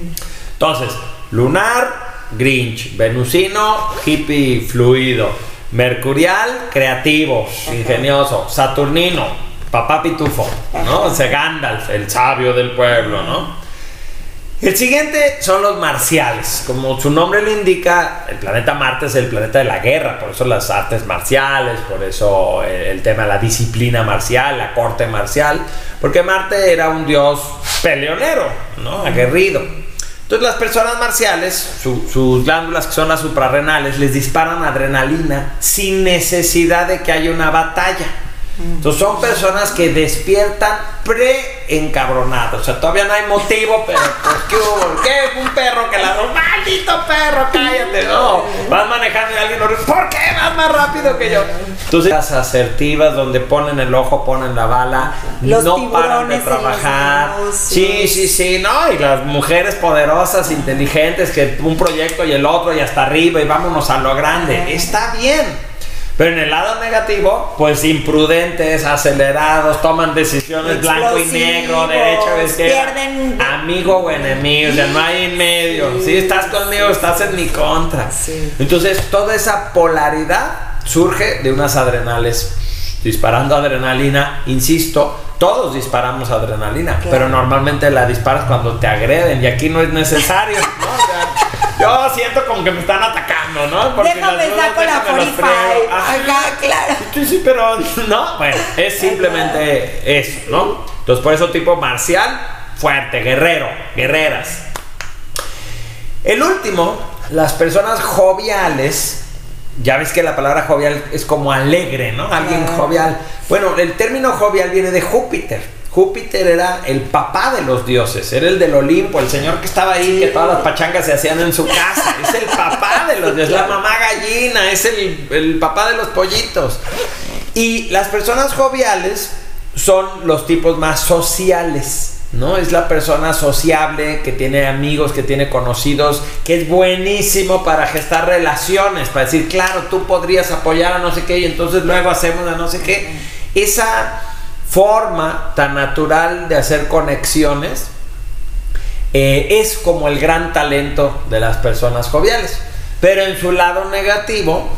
Entonces, lunar, Grinch, venusino, hippie fluido. Mercurial, creativo, ingenioso. Saturnino, papá pitufo, ¿no? O Gandalf, el sabio del pueblo, ¿no? El siguiente son los marciales. Como su nombre lo indica, el planeta Marte es el planeta de la guerra, por eso las artes marciales, por eso el, tema de la disciplina marcial, la corte marcial, porque Marte era un dios peleonero, ¿no? Aguerrido. Entonces las personas marciales, sus glándulas que son las suprarrenales, les disparan adrenalina sin necesidad de que haya una batalla. Entonces son personas que despiertan pre-encabronados. O sea, todavía no hay motivo, pero pues ¿qué hubo? ¿Qué? Un perro que la maldito perro, cállate. No, vas manejando y alguien lo ¿por qué vas más rápido que yo? Entonces las asertivas donde ponen el ojo, ponen la bala, no paran de trabajar. Sí, sí, sí, no, y las mujeres poderosas, inteligentes, que un proyecto y el otro y hasta arriba y vámonos a lo grande. Está bien. Pero en el lado negativo, pues imprudentes, acelerados, toman decisiones blanco y negro, derecho, izquierda, pierden... amigo o enemigo, o sea, no hay en medio. Si estás conmigo, estás en mi contra. Entonces, toda esa polaridad surge de unas adrenales disparando adrenalina, insisto, todos disparamos adrenalina, pero normalmente la disparas cuando te agreden y aquí no es necesario, yo siento como que me están atacando, ¿no? Porque Déjame saco la 45. Acá, claro. Sí, sí, pero no, bueno, es simplemente eso, ¿no? Entonces, por eso tipo marcial, fuerte, guerrero, guerreras. El último, las personas joviales, ya ves que la palabra jovial es como alegre, ¿no? Alguien jovial. Bueno, el término jovial viene de Júpiter. Júpiter era el papá de los dioses, era el del Olimpo, el señor que estaba ahí, que todas las pachangas se hacían en su casa. Es el papá de los dioses, la mamá gallina, es el, el papá de los pollitos. Y las personas joviales son los tipos más sociales. ¿no? Es la persona sociable que tiene amigos, que tiene conocidos, que es buenísimo para gestar relaciones, para decir, claro, tú podrías apoyar a no sé qué y entonces luego hacemos a no sé qué. Esa forma tan natural de hacer conexiones eh, es como el gran talento de las personas joviales. Pero en su lado negativo,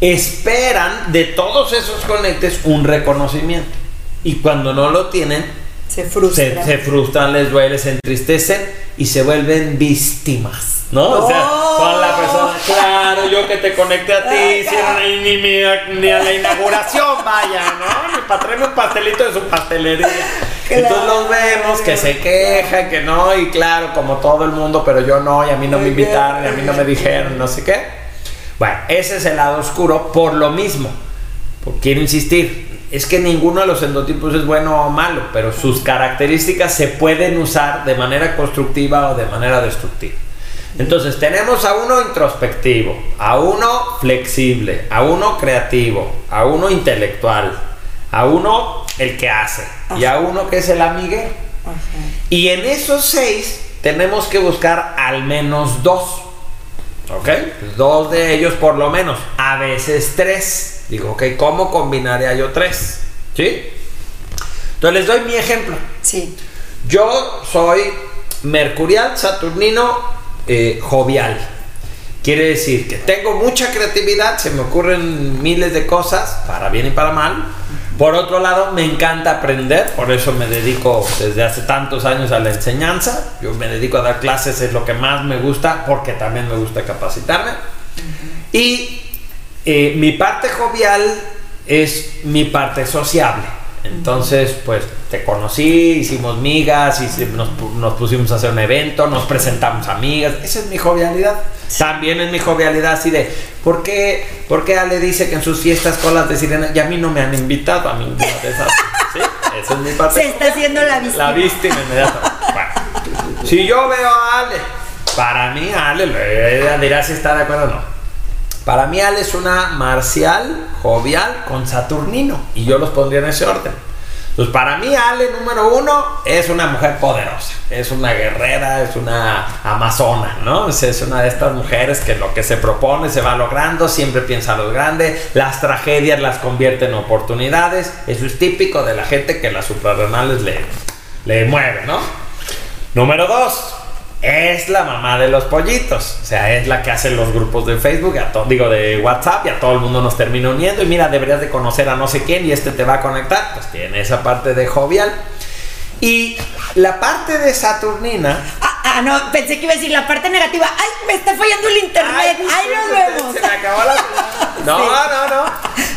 esperan de todos esos conectes un reconocimiento. Y cuando no lo tienen, se frustran. Se, frustran, les duele, se entristecen y se vuelven víctimas, ¿no? O sea, son la persona, claro, yo que te conecté a ti, ni, ni, a la inauguración vaya, ¿no? Ni para traerme un pastelito de su pastelería. Entonces los vemos que se quejan, que no, y claro, como todo el mundo, pero yo no, y a mí no me invitaron, y a mí no me dijeron, no sé qué. Bueno, ese es el lado oscuro por lo mismo. Quiero insistir, es que ninguno de los endotipos es bueno o malo, pero sus características se pueden usar de manera constructiva o de manera destructiva. Entonces tenemos a uno introspectivo, a uno flexible, a uno creativo, a uno intelectual, a uno el que hace y a uno que es el amiguero. Y en esos seis tenemos que buscar al menos dos. ¿Ok? Dos de ellos por lo menos. A veces tres. Digo, ok, ¿cómo combinaría yo tres? ¿Sí? Entonces les doy mi ejemplo. Sí. Yo soy mercurial, saturnino, eh, jovial. Quiere decir que tengo mucha creatividad, se me ocurren miles de cosas, para bien y para mal. Por otro lado, me encanta aprender, por eso me dedico desde hace tantos años a la enseñanza. Yo me dedico a dar clases, es lo que más me gusta, porque también me gusta capacitarme. Y eh, mi parte jovial es mi parte sociable. Entonces, pues te conocí, hicimos migas, y nos, nos, pusimos a hacer un evento, nos presentamos amigas. Esa es mi jovialidad. También es mi jovialidad así de, ¿por qué, ¿por qué Ale dice que en sus fiestas colas de sirena y a mí no me han invitado a mí de esas? ¿Sí? Esa es mi parte. Se está haciendo la víctima. La víctima inmediata. Bueno, si yo veo a Ale, para mí Ale, le dirá si está de acuerdo o no. Para mí Ale es una marcial, jovial, con Saturnino. Y yo los pondría en ese orden. Pues para mí Ale número uno es una mujer poderosa, es una guerrera, es una amazona, ¿no? Es una de estas mujeres que lo que se propone se va logrando, siempre piensa lo grande, las tragedias las convierte en oportunidades, eso es típico de la gente que las suprarrenales le, le mueve, ¿no? Número dos, es la mamá de los pollitos. O sea, es la que hace los grupos de Facebook, a digo de WhatsApp, y a todo el mundo nos termina uniendo. Y mira, deberías de conocer a no sé quién y este te va a conectar. Pues tiene esa parte de jovial. Y la parte de Saturnina. Ah, ah no, pensé que iba a decir la parte negativa. ¡Ay, me está fallando el internet! ¡Ay, nos vemos! Se me acabó la. No, no, no.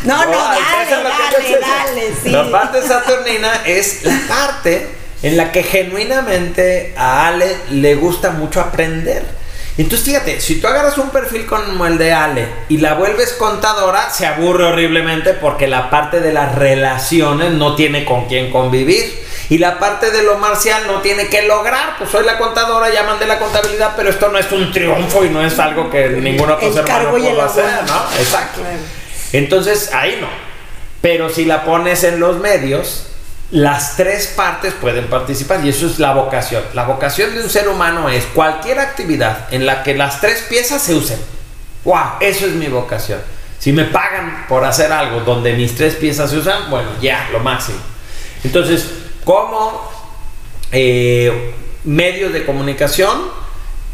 No, no, dale, dale, dale, sí. La parte Saturnina es la parte en la que genuinamente a Ale le gusta mucho aprender. Entonces fíjate, si tú agarras un perfil como el de Ale y la vuelves contadora, se aburre horriblemente porque la parte de las relaciones no tiene con quién convivir. Y la parte de lo marcial no tiene que lograr. Pues soy la contadora, ya mandé la contabilidad, pero esto no es un triunfo y no es algo que ningún otro ser humano pueda hacer, ¿no? Exacto. Entonces ahí no. Pero si la pones en los medios, las tres partes pueden participar y eso es la vocación. La vocación de un ser humano es cualquier actividad en la que las tres piezas se usen. ¡Wow! Eso es mi vocación. Si me pagan por hacer algo donde mis tres piezas se usan, bueno, ya, lo máximo. Entonces, como eh, medios de comunicación,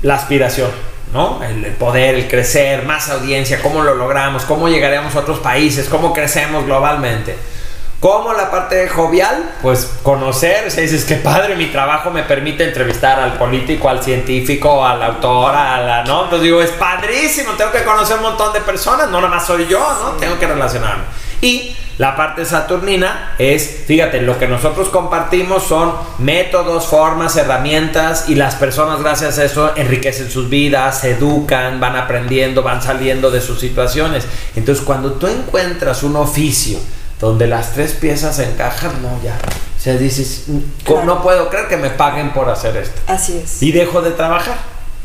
la aspiración, ¿no? El, poder, el crecer, más audiencia, cómo lo logramos, cómo llegaremos a otros países, cómo crecemos globalmente. ¿Cómo la parte jovial? Pues conocer, o sea, dices, que padre, mi trabajo me permite entrevistar al político, al científico, al autor, a la, ¿no? Entonces digo, es padrísimo, tengo que conocer un montón de personas, no nada más soy yo, ¿no? Tengo que relacionarme. Y la parte saturnina es, fíjate, lo que nosotros compartimos son métodos, formas, herramientas y las personas gracias a eso enriquecen sus vidas, se educan, van aprendiendo, van saliendo de sus situaciones. Entonces cuando tú encuentras un oficio, donde las tres piezas encajan, no, ya. O sea, dices, no puedo creer que me paguen por hacer esto. Así es. Y dejo de trabajar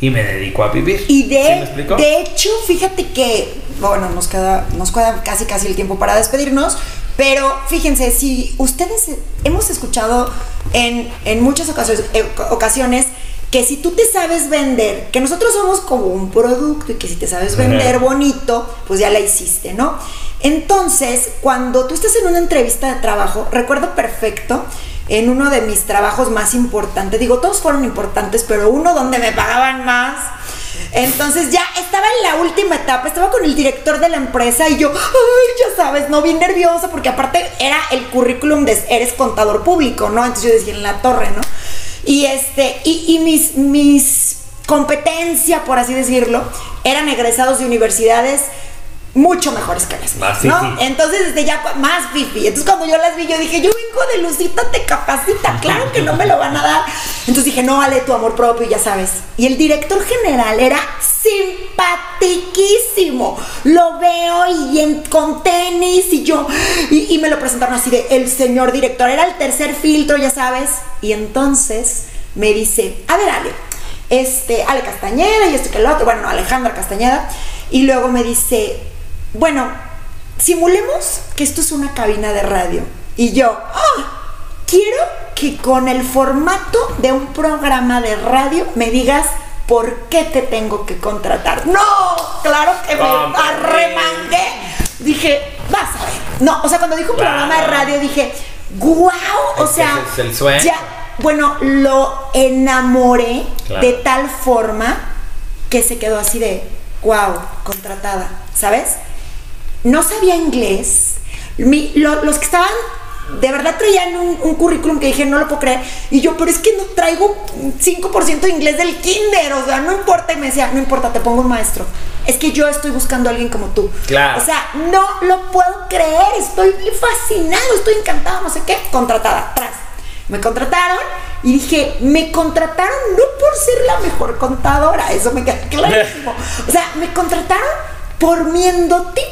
y me dedico a vivir. Y de, de hecho, fíjate que, bueno, nos queda, nos queda casi casi el tiempo para despedirnos, pero fíjense, si ustedes hemos escuchado en, en muchas ocasiones, eh, ocasiones que si tú te sabes vender, que nosotros somos como un producto y que si te sabes vender bonito, pues ya la hiciste, ¿no? Entonces, cuando tú estás en una entrevista de trabajo, recuerdo perfecto en uno de mis trabajos más importantes, digo, todos fueron importantes, pero uno donde me pagaban más. Entonces ya estaba en la última etapa, estaba con el director de la empresa y yo, ay, ya sabes, no, bien nerviosa porque aparte era el currículum de eres contador público, ¿no? Entonces yo decía en la torre, ¿no? Y este, y, mis, mis competencias, por así decirlo, eran egresados de universidades mucho mejores que las Más mías, ¿no? Entonces, desde ya más fifi. Entonces, cuando yo las vi, yo dije, yo vengo de Lucita, te capacita, claro que no me lo van a dar. Entonces dije, no, vale tu amor propio, ya sabes. Y el director general era simpatiquísimo. Lo veo y en- con tenis y yo, y, y me lo presentaron así de, el señor director, era el tercer filtro, ya sabes. Y entonces me dice, a ver, Ale, este, Ale Castañeda y esto que lo otro, bueno, Alejandra Castañeda. Y luego me dice, bueno, simulemos que esto es una cabina de radio. Y yo, "Ah, quiero que con el formato de un programa de radio me digas por qué te tengo que contratar. No, claro que me arremangué. Dije, vas a ver. No, o sea, cuando dijo un programa de radio dije, wow, o sea, es el sueño. ya, bueno, lo enamoré Claro. de tal forma que se quedó así de, wow, contratada, ¿sabes? No sabía inglés. Mi- lo- los que estaban, de verdad traían un, un currículum que dije, no lo puedo creer. Y yo, pero es que no traigo 5% de inglés del kinder, o sea, no importa. Y me decía, no importa, te pongo un maestro. Es que yo estoy buscando a alguien como tú. Claro. O sea, no lo puedo creer, estoy fascinado, estoy encantada, no sé qué, contratada, atrás. Me contrataron y dije, me contrataron no por ser la mejor contadora, eso me queda clarísimo. O sea, me contrataron por mi endotipo,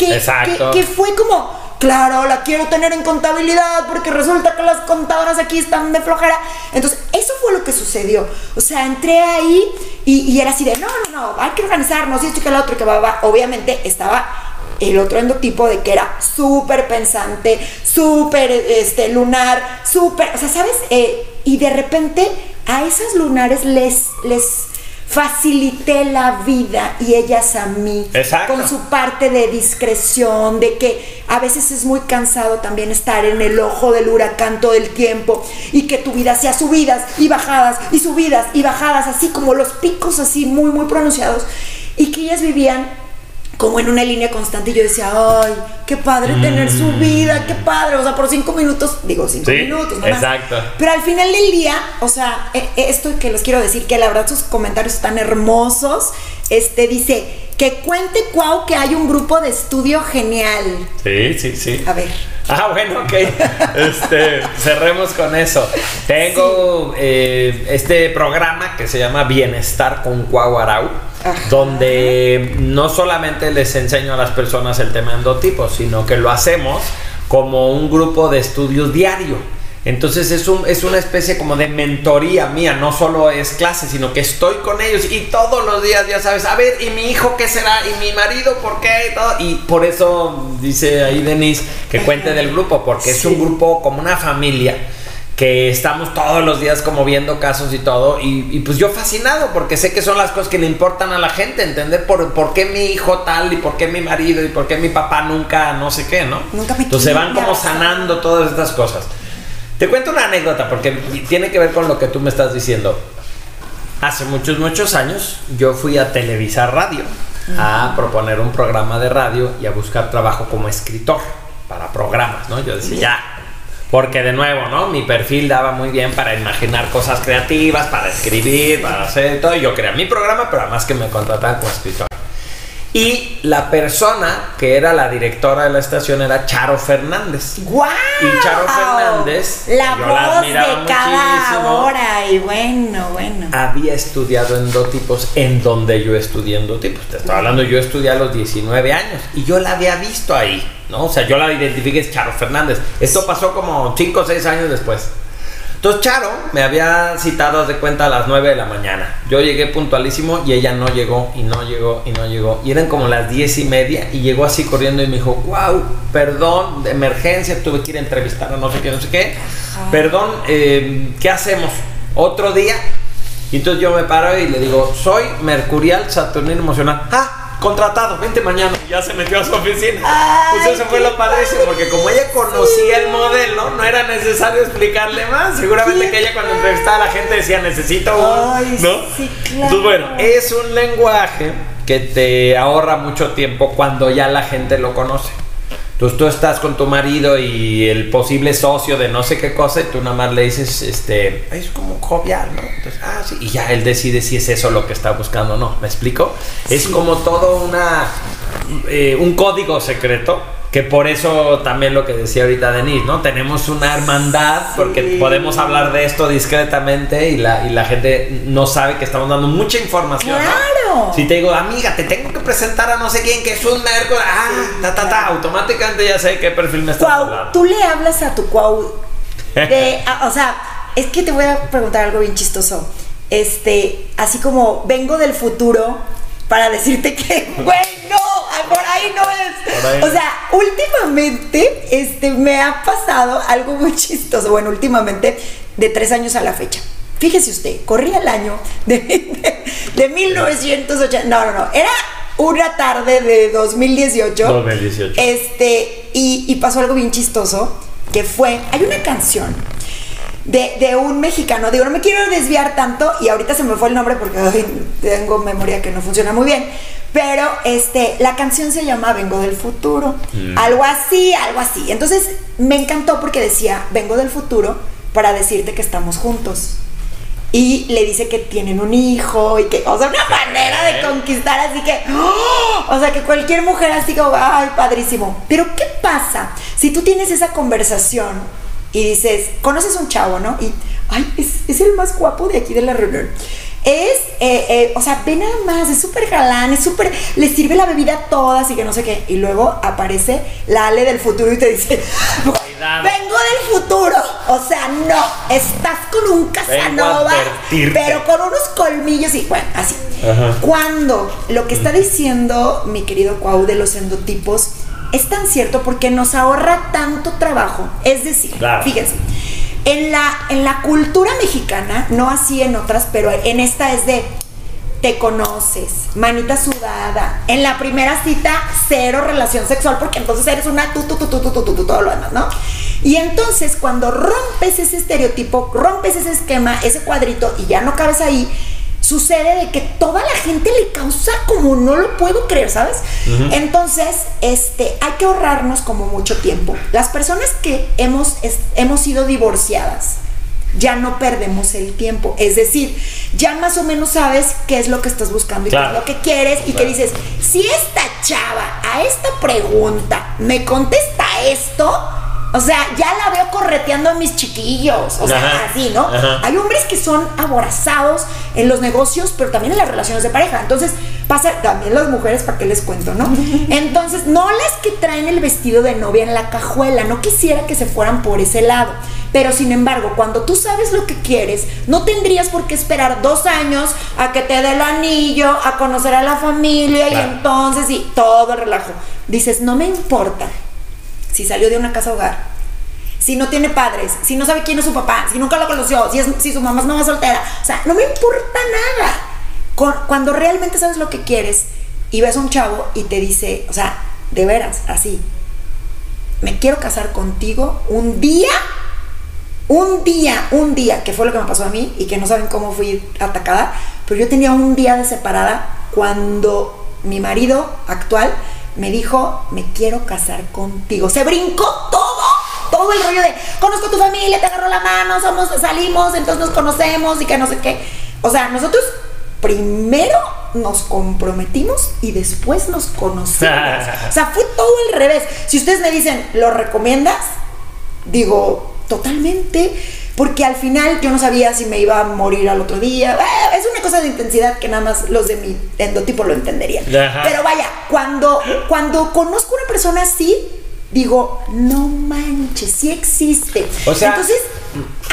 que, Exacto. que, que fue como, claro, la quiero tener en contabilidad porque resulta que las contadoras aquí están de flojera. Entonces, eso fue lo que sucedió. O sea, entré ahí y, y era así de, no, no, no, hay que organizarnos y esto y que lo otro, que va, va. Obviamente estaba el otro endotipo de que era súper pensante, súper este, lunar, súper, o sea, ¿sabes? Eh, y de repente a esas lunares les, les facilité la vida y ellas a mí. Exacto. Con su parte de discreción, de que a veces es muy cansado también estar en el ojo del huracán todo el tiempo y que tu vida sea subidas y bajadas y subidas y bajadas, así como los picos así muy, muy pronunciados. Y que ellas vivían como en una línea constante y yo decía, ay, qué padre tener su vida, qué padre, o sea, por cinco minutos, digo cinco Sí, minutos, nomás. exacto. Pero al final del día, o sea, eh, eh, esto que les quiero decir, que la verdad sus comentarios están hermosos, este dice, que cuente Cuau que hay un grupo de estudio genial. Sí, sí, sí. A ver. Ah, bueno, ok. Este, cerremos con eso. Tengo eh, este programa que se llama Bienestar con Cuauarau, Ajá. donde no solamente les enseño a las personas el tema endotipo, sino que lo hacemos como un grupo de estudios diario. Entonces es, un, es una especie como de mentoría mía, no solo es clase, sino que estoy con ellos y todos los días, ya sabes, a ver, ¿y mi hijo qué será? ¿Y mi marido por qué? Y, todo. y por eso dice ahí Denise que cuente del grupo, porque es Sí. un grupo como una familia que estamos todos los días como viendo casos y todo, y, y pues yo fascinado, porque sé que son las cosas que le importan a la gente, entender por, por qué mi hijo tal, y por qué mi marido, y por qué mi papá nunca, no sé qué, ¿no? Nunca me Entonces se van como sanando todas estas cosas. Te cuento una anécdota, porque tiene que ver con lo que tú me estás diciendo. Hace muchos, muchos años yo fui a Televisa Radio a proponer un programa de radio y a buscar trabajo como escritor para programas, ¿no? Yo decía, ya. Porque de nuevo, ¿no? Mi perfil daba muy bien para imaginar cosas creativas, para escribir, para hacer todo. Y yo creé mi programa, pero además que me contrataban como escritor. Y la persona que era la directora de la estación era Charo Fernández. ¡Guau! Y Charo Fernández, La yo la voz admiraba de cada hora. Y bueno, bueno. Había estudiado endotipos en donde yo estudié endotipos. Te estoy hablando, yo estudié a los 19 años y yo la había visto ahí, ¿no? O sea, yo la identifiqué, es Charo Fernández. Esto pasó como 5 o 6 años después. Entonces Charo me había citado haz de cuenta a las 9 de la mañana. Yo llegué puntualísimo y ella no llegó y no llegó y no llegó. Y eran como las 10 y media y llegó así corriendo y me dijo, wow, perdón, de emergencia, tuve que ir a entrevistar a no sé qué, no sé qué. Perdón, eh, ¿qué hacemos? ¿Otro día? Y entonces yo me paro y le digo, soy Mercurial Saturnino Emocional. Ah, contratado, vente mañana. Y Ya se metió a su oficina. Ay, pues eso fue lo padrísimo, porque como ella conocía el modelo, no era necesario explicarle más. Seguramente que ella cuando entrevistaba a la gente decía, necesito un... Ay, ¿no? sí, claro. Entonces, bueno, es un lenguaje que te ahorra mucho tiempo cuando ya la gente lo conoce. Entonces tú estás con tu marido y el posible socio de no sé qué cosa y tú nada más le dices, este, es como jovial, ¿no? Entonces, ah, sí, y ya él decide si es eso lo que está buscando o no, ¿me explico? Es como todo una, eh, un código secreto que por eso también lo que decía ahorita Denise, ¿no? Tenemos una hermandad porque podemos hablar de esto discretamente y la, y la gente no sabe que estamos dando mucha información. ¡Claro! Si te digo, amiga, te tengo que presentar a no sé quién que es un merco, ah, ta, ta, ta, automáticamente ya sé qué perfil me estás hablando. Tú le hablas a tu cuau de, o sea, es que te voy a preguntar algo bien chistoso. Este, así como vengo del futuro para decirte que, bueno, por ahí no es. O sea, últimamente este, me ha pasado algo muy chistoso. Bueno, últimamente, de tres años a la fecha. Fíjese usted, corría el año de, de, 1980. No, no, no. Era una tarde de 2018. 2018. Este, y, y pasó algo bien chistoso, que fue, hay una canción de, un mexicano. Digo, no me quiero desviar tanto y ahorita se me fue el nombre porque tengo memoria que no funciona muy bien. Pero este, la canción se llama Vengo del futuro. Mm. Algo así, algo así. Entonces me encantó porque decía, vengo del futuro para decirte que estamos juntos. Y le dice que tienen un hijo y que, o sea, una manera de conquistar, así que, ¡oh! o sea, que cualquier mujer así como, ay, padrísimo. Pero ¿qué pasa si tú tienes esa conversación y dices, conoces un chavo, ¿no? Y, ay, es, el más guapo de aquí de la reunión. Es, eh, eh, o sea, ve nada más, es súper galán, es súper, le sirve la bebida a todas y que no sé qué. Y luego aparece la Ale del futuro y te dice, vengo del futuro. O sea, no, estás con un Casanova, pero con unos colmillos y bueno, así. Cuando lo que está diciendo mi querido Cuau de los endotipos es tan cierto porque nos ahorra tanto trabajo. Es decir, fíjense, en la, en la cultura mexicana, no así en otras, pero en esta es de te conoces, manita sudada. En la primera cita, cero relación sexual, porque entonces eres una tú, tú, tú, tú, tú, tú, tú, todo lo demás, ¿no? Y entonces, cuando rompes ese estereotipo, rompes ese esquema, ese cuadrito, y ya no cabes ahí, sucede de que toda la gente le causa como no lo puedo creer, ¿sabes? Entonces, este, hay que ahorrarnos como mucho tiempo. Las personas que hemos, hemos sido divorciadas, ya no perdemos el tiempo. Es decir, ya más o menos sabes qué es lo que estás buscando y qué es lo que quieres y que dices, si esta chava a esta pregunta me contesta esto, o sea, ya la veo correteando a mis chiquillos. O sea, así, ¿no? Hay hombres que son aborazados en los negocios, pero también en las relaciones de pareja. Entonces, pasa también las mujeres, ¿para qué les cuento, no? Entonces, no las que traen el vestido de novia en la cajuela. No quisiera que se fueran por ese lado. Pero sin embargo, cuando tú sabes lo que quieres, no tendrías por qué esperar dos años a que te dé el anillo, a conocer a la familia y entonces y todo el relajo. Dices, no me importa si salió de una casa hogar, si no tiene padres, si no sabe quién es su papá, si nunca lo conoció, si, es, su mamá es mamá soltera. O sea, no me importa nada. cuando realmente sabes lo que quieres y ves a un chavo y te dice, o sea, de veras, así, me quiero casar contigo un día, un día, un día, que fue lo que me pasó a mí y que no saben cómo fui atacada, pero yo tenía un día de separada cuando mi marido actual me dijo, me quiero casar contigo. Se brincó todo, todo el rollo de, conozco tu familia, te agarro la mano, somos, salimos, entonces nos conocemos y que no sé qué. O sea, nosotros primero nos comprometimos y después nos conocimos. o sea, fue todo al revés. Si ustedes me dicen, ¿lo recomiendas? Digo, totalmente porque al final yo no sabía si me iba a morir al otro día. Eh, es una cosa de intensidad que nada más los de mi endotipo lo entenderían. Pero vaya, cuando, cuando conozco a una persona así, digo, no manches, sí existe. Entonces,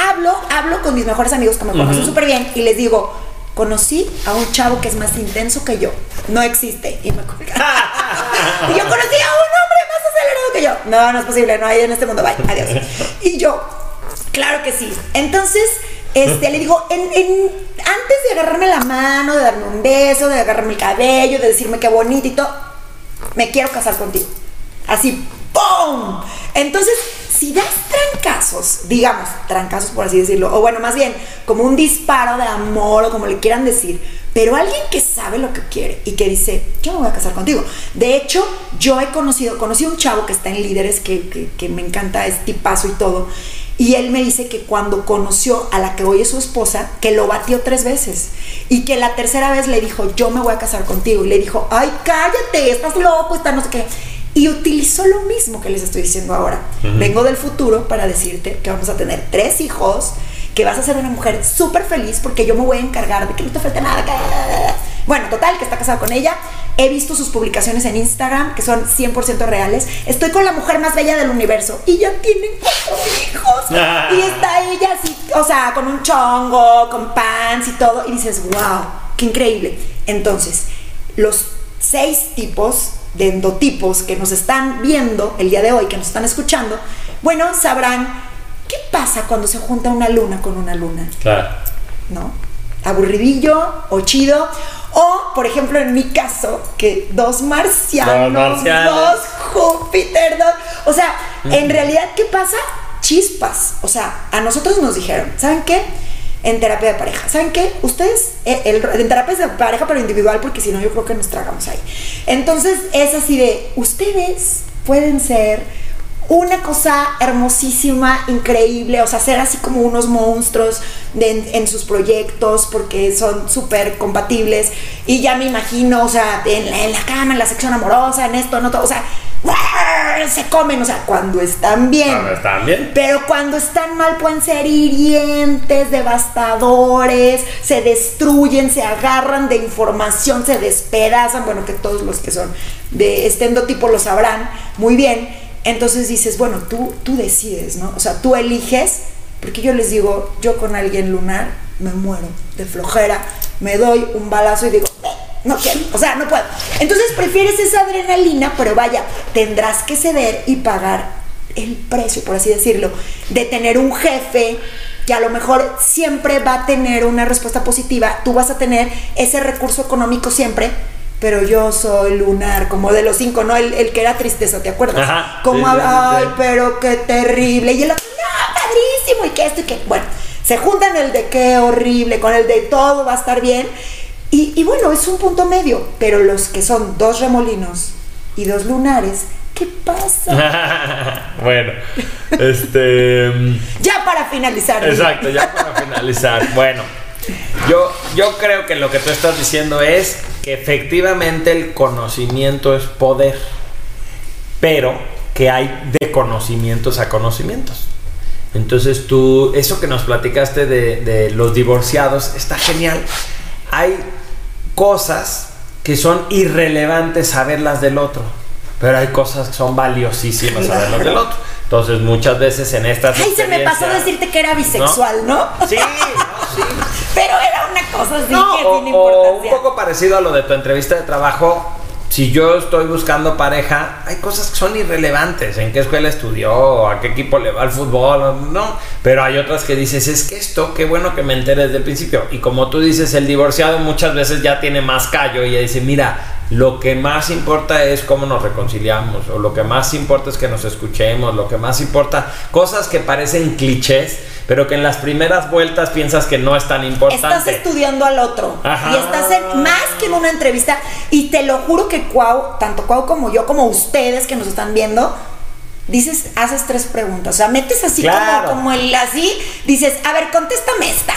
hablo, hablo con mis mejores amigos que me conocen súper bien y les digo, conocí a un chavo que es más intenso que yo. No existe. Y me y yo conocí a un hombre más acelerado que yo. No, no es posible, no hay en este mundo. Bye, adiós. Y yo, Claro que sí. Entonces, este, le digo, antes de agarrarme la mano, de darme un beso, de agarrarme el cabello, de decirme qué bonito me quiero casar contigo. Así, ¡pum! Entonces, si das trancazos, digamos, trancazos por así decirlo, o bueno, más bien, como un disparo de amor o como le quieran decir, pero alguien que sabe lo que quiere y que dice, yo me voy a casar contigo. De hecho, yo he conocido, conocí a un chavo que está en líderes que, que, que me encanta, es tipazo y todo Y él me dice que cuando conoció a la que hoy es su esposa, que lo batió tres veces. Y que la tercera vez le dijo, yo me voy a casar contigo. Y le dijo, ay, cállate, estás loco, estás no sé qué. Y utilizó lo mismo que les estoy diciendo ahora. Vengo del futuro para decirte que vamos a tener tres hijos, que vas a ser una mujer súper feliz porque yo me voy a encargar de que no te falte nada. Bueno, total, que está casado con ella. He visto sus publicaciones en Instagram, que son 100% reales. Estoy con la mujer más bella del universo. Y ya tienen. Ah. Y está ella así, o sea, con un chongo, con pants y todo. Y dices, wow, qué increíble. Entonces, los seis tipos de endotipos que nos están viendo el día de hoy, que nos están escuchando, bueno, sabrán qué pasa cuando se junta una luna con una luna. Claro. ¿no? Aburridillo o chido. O, por ejemplo, en mi caso, que dos marcianos, Dos marcianos. dos Júpiter, dos. O sea, en realidad, ¿qué pasa? Chispas. O sea, a nosotros nos dijeron, ¿saben qué? En terapia de pareja. ¿Saben qué? Ustedes, eh, el- en terapia de pareja, pero individual, porque si no, yo creo que nos tragamos ahí. Entonces, es así de, ustedes pueden ser una cosa hermosísima, increíble, o sea, ser así como unos monstruos de- en, en sus proyectos porque son súper compatibles y ya me imagino, o sea, en la, en la cama, en la sección amorosa, en esto, en otro, o sea, se comen, o sea, cuando están bien. Cuando están bien. Pero cuando están mal pueden ser hirientes, devastadores, se destruyen, se agarran de información, se despedazan, bueno, que todos los que son de este endotipo lo sabrán muy bien. Entonces dices, bueno, tú, tú decides, ¿no? O sea, tú eliges, porque yo les digo, yo con alguien lunar me muero de flojera, me doy un balazo y digo, "Eh, no quiero, o sea, no puedo. Entonces prefieres esa adrenalina, pero vaya, tendrás que ceder y pagar el precio, por así decirlo, de tener un jefe que a lo mejor siempre va a tener una respuesta positiva, tú vas a tener ese recurso económico siempre, pero yo soy lunar, como de los cinco, ¿no? El, el que era tristeza, ¿te acuerdas? Ajá, Como, sí, ay, sí. pero qué terrible. Y el otro, no, padrísimo, y que esto y que, bueno, se juntan el de qué horrible con el de todo va a estar bien. Y, y bueno, es un punto medio, pero los que son dos remolinos y dos lunares, ¿qué pasa? bueno, este. ya para finalizar. Exacto, ya para finalizar. Bueno, yo, yo creo que lo que tú estás diciendo es que efectivamente el conocimiento es poder, pero que hay de conocimientos a conocimientos. Entonces tú, eso que nos platicaste de, de los divorciados está genial. Hay cosas que son irrelevantes saberlas del otro, pero hay cosas que son valiosísimas saberlas del otro. Entonces muchas veces en estas Ay, se me pasó decirte que era bisexual, ¿no? Sí, no, sí. Pero era una cosa así No, que o, tiene o un importancia. poco parecido a lo de tu entrevista de trabajo. Si yo estoy buscando pareja, hay cosas que son irrelevantes. ¿En qué escuela estudió? ¿A qué equipo le va al fútbol? No. Pero hay otras que dices, es que esto, qué bueno que me enteré desde el principio. Y como tú dices, el divorciado muchas veces ya tiene más callo y ya dice, mira, lo que más importa es cómo nos reconciliamos. O lo que más importa es que nos escuchemos. Lo que más importa, cosas que parecen clichés, pero que en las primeras vueltas piensas que no es tan importante. Estás estudiando al otro Ajá. y estás en más que en una entrevista y te lo juro que Cuau, tanto Cuau como yo, como ustedes que nos están viendo, dices, haces tres preguntas, o sea, metes así Claro. como, como el así, dices, a ver, contéstame esta.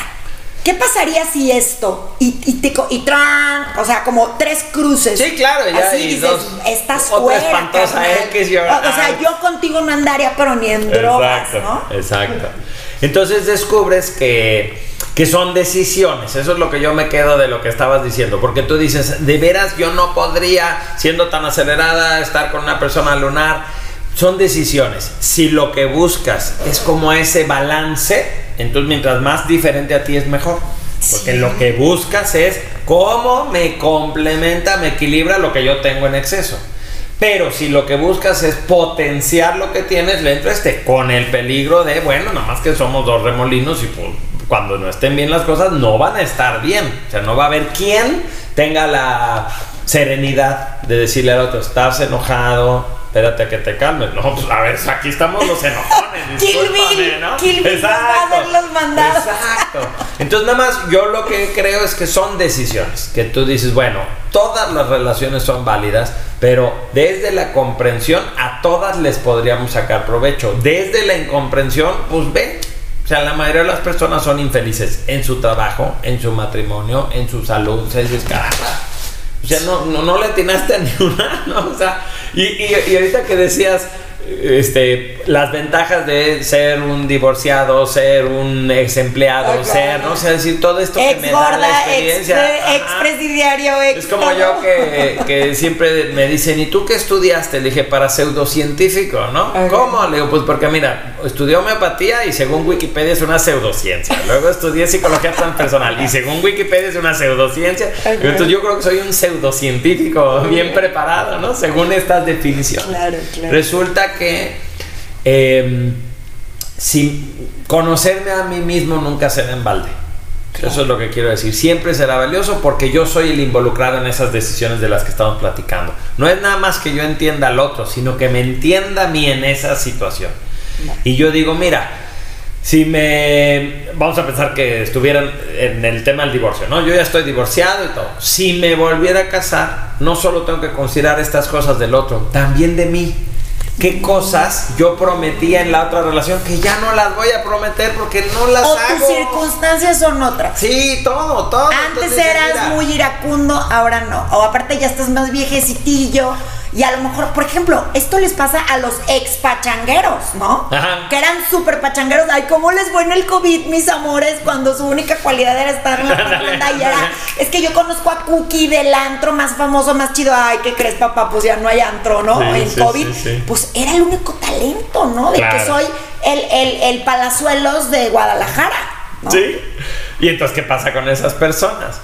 ¿Qué pasaría si esto? Y, y te co- y tran, o sea, como tres cruces. Sí, claro, ya, Así y dices, dos- estás otra fuera, espantosa carnal. X y ahora- o, o sea, yo contigo no andaría, pero ni en drogas, ¿no? Exacto. Entonces descubres que, que son decisiones. Eso es lo que yo me quedo de lo que estabas diciendo. Porque tú dices, de veras yo no podría, siendo tan acelerada, estar con una persona lunar. Son decisiones. Si lo que buscas es como ese balance, entonces mientras más diferente a ti es mejor. Porque Sí. lo que buscas es cómo me complementa, me equilibra lo que yo tengo en exceso. Pero si lo que buscas es potenciar lo que tienes, le entra este con el peligro de, bueno, nada más que somos dos remolinos y pues, cuando no estén bien las cosas no van a estar bien. O sea, no va a haber quien tenga la serenidad de decirle al otro, estás enojado, espérate a que te calmes. No, pues a ver, aquí estamos los enojones. Kill Bill, ¿no? Kill Bill nos va a los mandados. Exacto. Entonces, nada más, yo lo que creo es que son decisiones. Que tú dices, bueno, todas las relaciones son válidas, pero desde la comprensión a todas les podríamos sacar provecho. Desde la incomprensión, pues ve. O sea, la mayoría de las personas son infelices en su trabajo, en su matrimonio, en su salud. O sea, dices, caramba. O sea, no, no, no le atinaste a ni una, ¿no? O sea, y, y, y ahorita que decías, este, las ventajas de ser un divorciado, ser un ex empleado, ser, no sé, decir todo esto que me da la ex, experiencia. ex Ajá. presidiario, ex. Es como yo que, que siempre me dicen, ¿y tú qué estudiaste? Le dije, para pseudocientífico, ¿no? ¿Cómo? Le digo, pues porque mira, estudié homeopatía y según Wikipedia es una pseudociencia. Luego estudié psicología transpersonal y según Wikipedia es una pseudociencia. Entonces yo creo que soy un pseudocientífico bien preparado, ¿no? Según estas definiciones. Claro, claro. Resulta que eh, si conocerme a mí mismo nunca será en balde. Eso es lo que quiero decir. Siempre será valioso porque yo soy el involucrado en esas decisiones de las que estamos platicando. No es nada más que yo entienda al otro, sino que me entienda a mí en esa situación. Y yo digo, mira, si me... Vamos a pensar que estuvieran en el tema del divorcio, ¿no? Yo ya estoy divorciado y todo. Si me volviera a casar, no solo tengo que considerar estas cosas del otro, también de mí. ¿Qué cosas yo prometía en la otra relación que ya no las voy a prometer porque no las O hago? tus circunstancias son otras. Sí, todo, todo. Antes Entonces, eras mira, muy iracundo, ahora no. O aparte ya estás más viejecitillo. Y a lo mejor, por ejemplo, esto les pasa a los ex pachangueros, ¿no? Ajá. Que eran súper pachangueros. Ay, ¿cómo les fue en el COVID, mis amores? Cuando su única cualidad era estar en la parranda y era. Es que yo conozco a Cookie del antro más famoso, más chido. Ay, ¿qué crees, papá? Pues ya no hay antro, ¿no? Sí, en sí, COVID. sí. Pues era el único talento, ¿no? De que soy el, el, el palazuelos de Guadalajara. ¿no? Sí. Y entonces, ¿qué pasa con esas personas?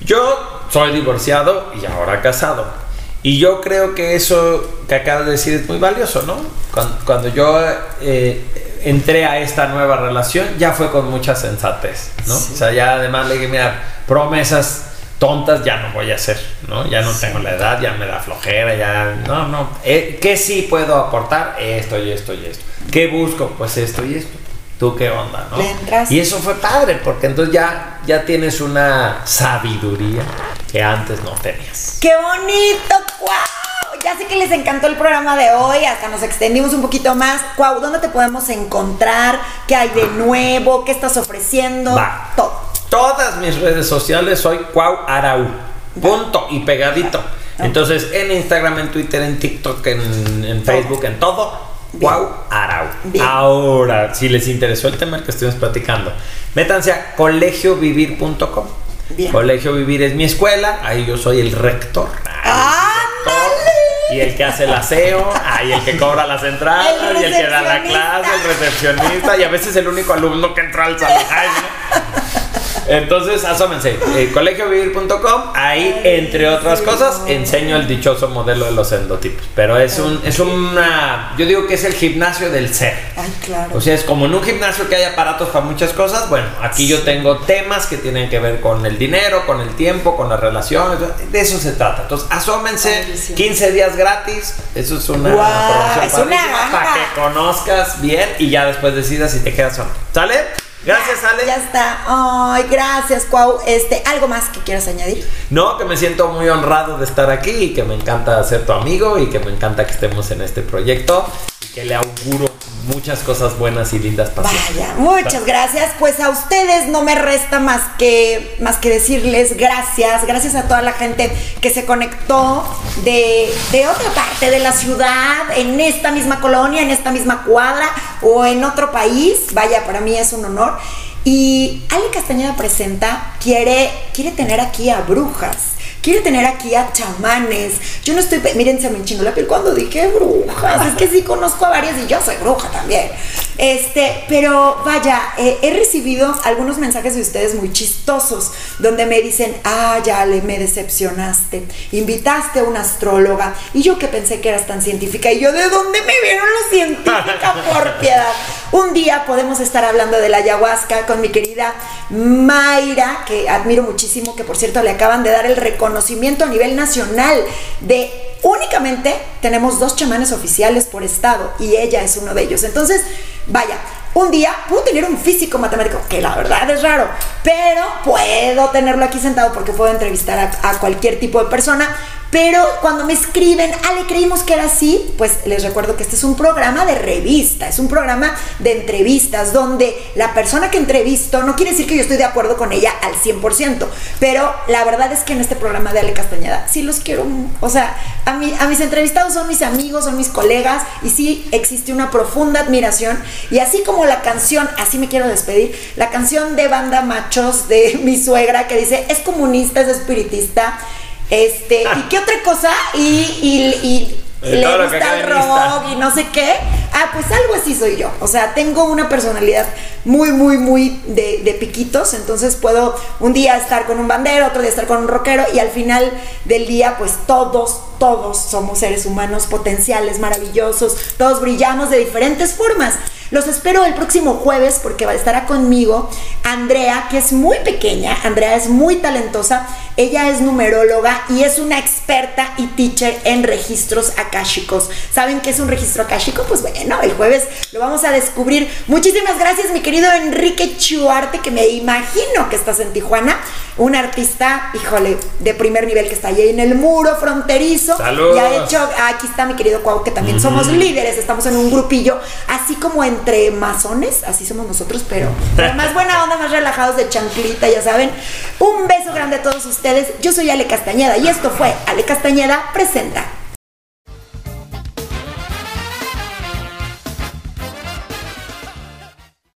Yo soy divorciado y ahora casado. Y yo creo que eso que acabas de decir es muy valioso, ¿no? Cuando, cuando yo eh, entré a esta nueva relación, ya fue con mucha sensatez, ¿no? O sea, ya además le dije, mira, promesas tontas ya no voy a hacer, ¿no? Ya no tengo la edad, ya me da flojera, ya... No, no. Eh, ¿Qué sí puedo aportar? Esto y esto y esto. ¿Qué busco? Pues esto y esto. ¿Tú qué onda, no? Entras. Y eso fue padre, porque entonces ya, ya tienes una sabiduría que antes no tenías. ¡Qué bonito! ¡Wow! Ya sé que les encantó el programa de hoy, hasta nos extendimos un poquito más. Cuau, ¿dónde te podemos encontrar? ¿Qué hay de nuevo? ¿Qué estás ofreciendo? Va. Todo. Todas mis redes sociales soy Cuau Arau. Punto y pegadito. Entonces, en Instagram, en Twitter, en TikTok, en, en Facebook, en todo, Cuau Arau. Bien. Ahora, si les interesó el tema que estuvimos platicando, métanse a colegiovivir.com. Bien. Colegio Vivir es mi escuela, ahí yo soy el rector. Y el que hace el aseo, ahí el que cobra las entradas, El y el que da la clase, el recepcionista, y a veces el único alumno que entra al salón. Ay, ¿no? Entonces, asómense, eh, colegiovivir.com, ahí, entre otras cosas, enseño el dichoso modelo de los endotipos. Pero es un, es una, yo digo que es el gimnasio del ser. Ay, claro. O sea, es como en un gimnasio que hay aparatos para muchas cosas. Bueno, aquí yo tengo temas que tienen que ver con el dinero, con el tiempo, con las relaciones. De eso se trata. Entonces, asómense Padrísimo. 15 días gratis. Eso es una promoción es una para que conozcas bien y ya después decidas si te quedas o no. ¿Sale? Gracias, Ale. Ya está. Ay, gracias, Cuau. Este, ¿algo más que quieras añadir? No, que me siento muy honrado de estar aquí y que me encanta ser tu amigo y que me encanta que estemos en este proyecto y que le auguro muchas cosas buenas y lindas para siempre. Vaya, muchas gracias. Pues a ustedes no me resta más que, más que decirles gracias. Gracias a toda la gente que se conectó de, de otra parte de la ciudad, en esta misma colonia, en esta misma cuadra o en otro país. Vaya, para mí es un honor. Y Ale Castañeda Presenta quiere, quiere tener aquí a brujas. Quiere tener aquí a chamanes. Yo no estoy. Miren, se me enchinó la piel cuando dije brujas. Es que sí conozco a varias y yo soy bruja también. Este, pero vaya, eh, he recibido algunos mensajes de ustedes muy chistosos, donde me dicen, ah, ya le me decepcionaste, invitaste a una astróloga, y yo que pensé que eras tan científica, y yo, ¿de dónde me vieron los científica por piedad? Un día podemos estar hablando de la ayahuasca con mi querida Mayra, que admiro muchísimo, que por cierto le acaban de dar el reconocimiento a nivel nacional de únicamente tenemos dos chamanes oficiales por estado y ella es uno de ellos. Entonces, vaya, un día puedo tener un físico matemático, que la verdad es raro, pero puedo tenerlo aquí sentado porque puedo entrevistar a, a cualquier tipo de persona pero cuando me escriben, Ale, creímos que era así, pues les recuerdo que este es un programa de revista, es un programa de entrevistas donde la persona que entrevisto, no quiere decir que yo estoy de acuerdo con ella al 100%, pero la verdad es que en este programa de Ale Castañeda sí los quiero, o sea, a, mí, a mis entrevistados son mis amigos, son mis colegas y sí existe una profunda admiración y así como la canción, así me quiero despedir, la canción de banda machos de mi suegra que dice, es comunista, es espiritista, este, ¿y qué otra cosa? Y, y, le gusta el rock y no sé qué. Ah, pues algo así soy yo. O sea, tengo una personalidad muy, muy, muy de, de, piquitos. Entonces puedo un día estar con un bandero, otro día estar con un rockero y al final del día, pues todos, todos somos seres humanos potenciales, maravillosos. Todos brillamos de diferentes formas. Los espero el próximo jueves porque estará conmigo Andrea, que es muy pequeña. Andrea es muy talentosa. Ella es numeróloga y es una experta y teacher en registros akáshicos. ¿Saben qué es un registro akáshico? Pues bueno, el jueves lo vamos a descubrir. Muchísimas gracias, mi querido Enrique Chuarte, que me imagino que estás en Tijuana. Un artista, híjole, de primer nivel que está ahí en el muro fronterizo. Saludos. Y ha hecho, aquí está mi querido Cuau, que también somos líderes, estamos en un grupillo, así como en entre masones, así somos nosotros, pero, más buena onda, más relajados de chanclita, ya saben. Un beso grande a todos ustedes. Yo soy Ale Castañeda y esto fue Ale Castañeda Presenta.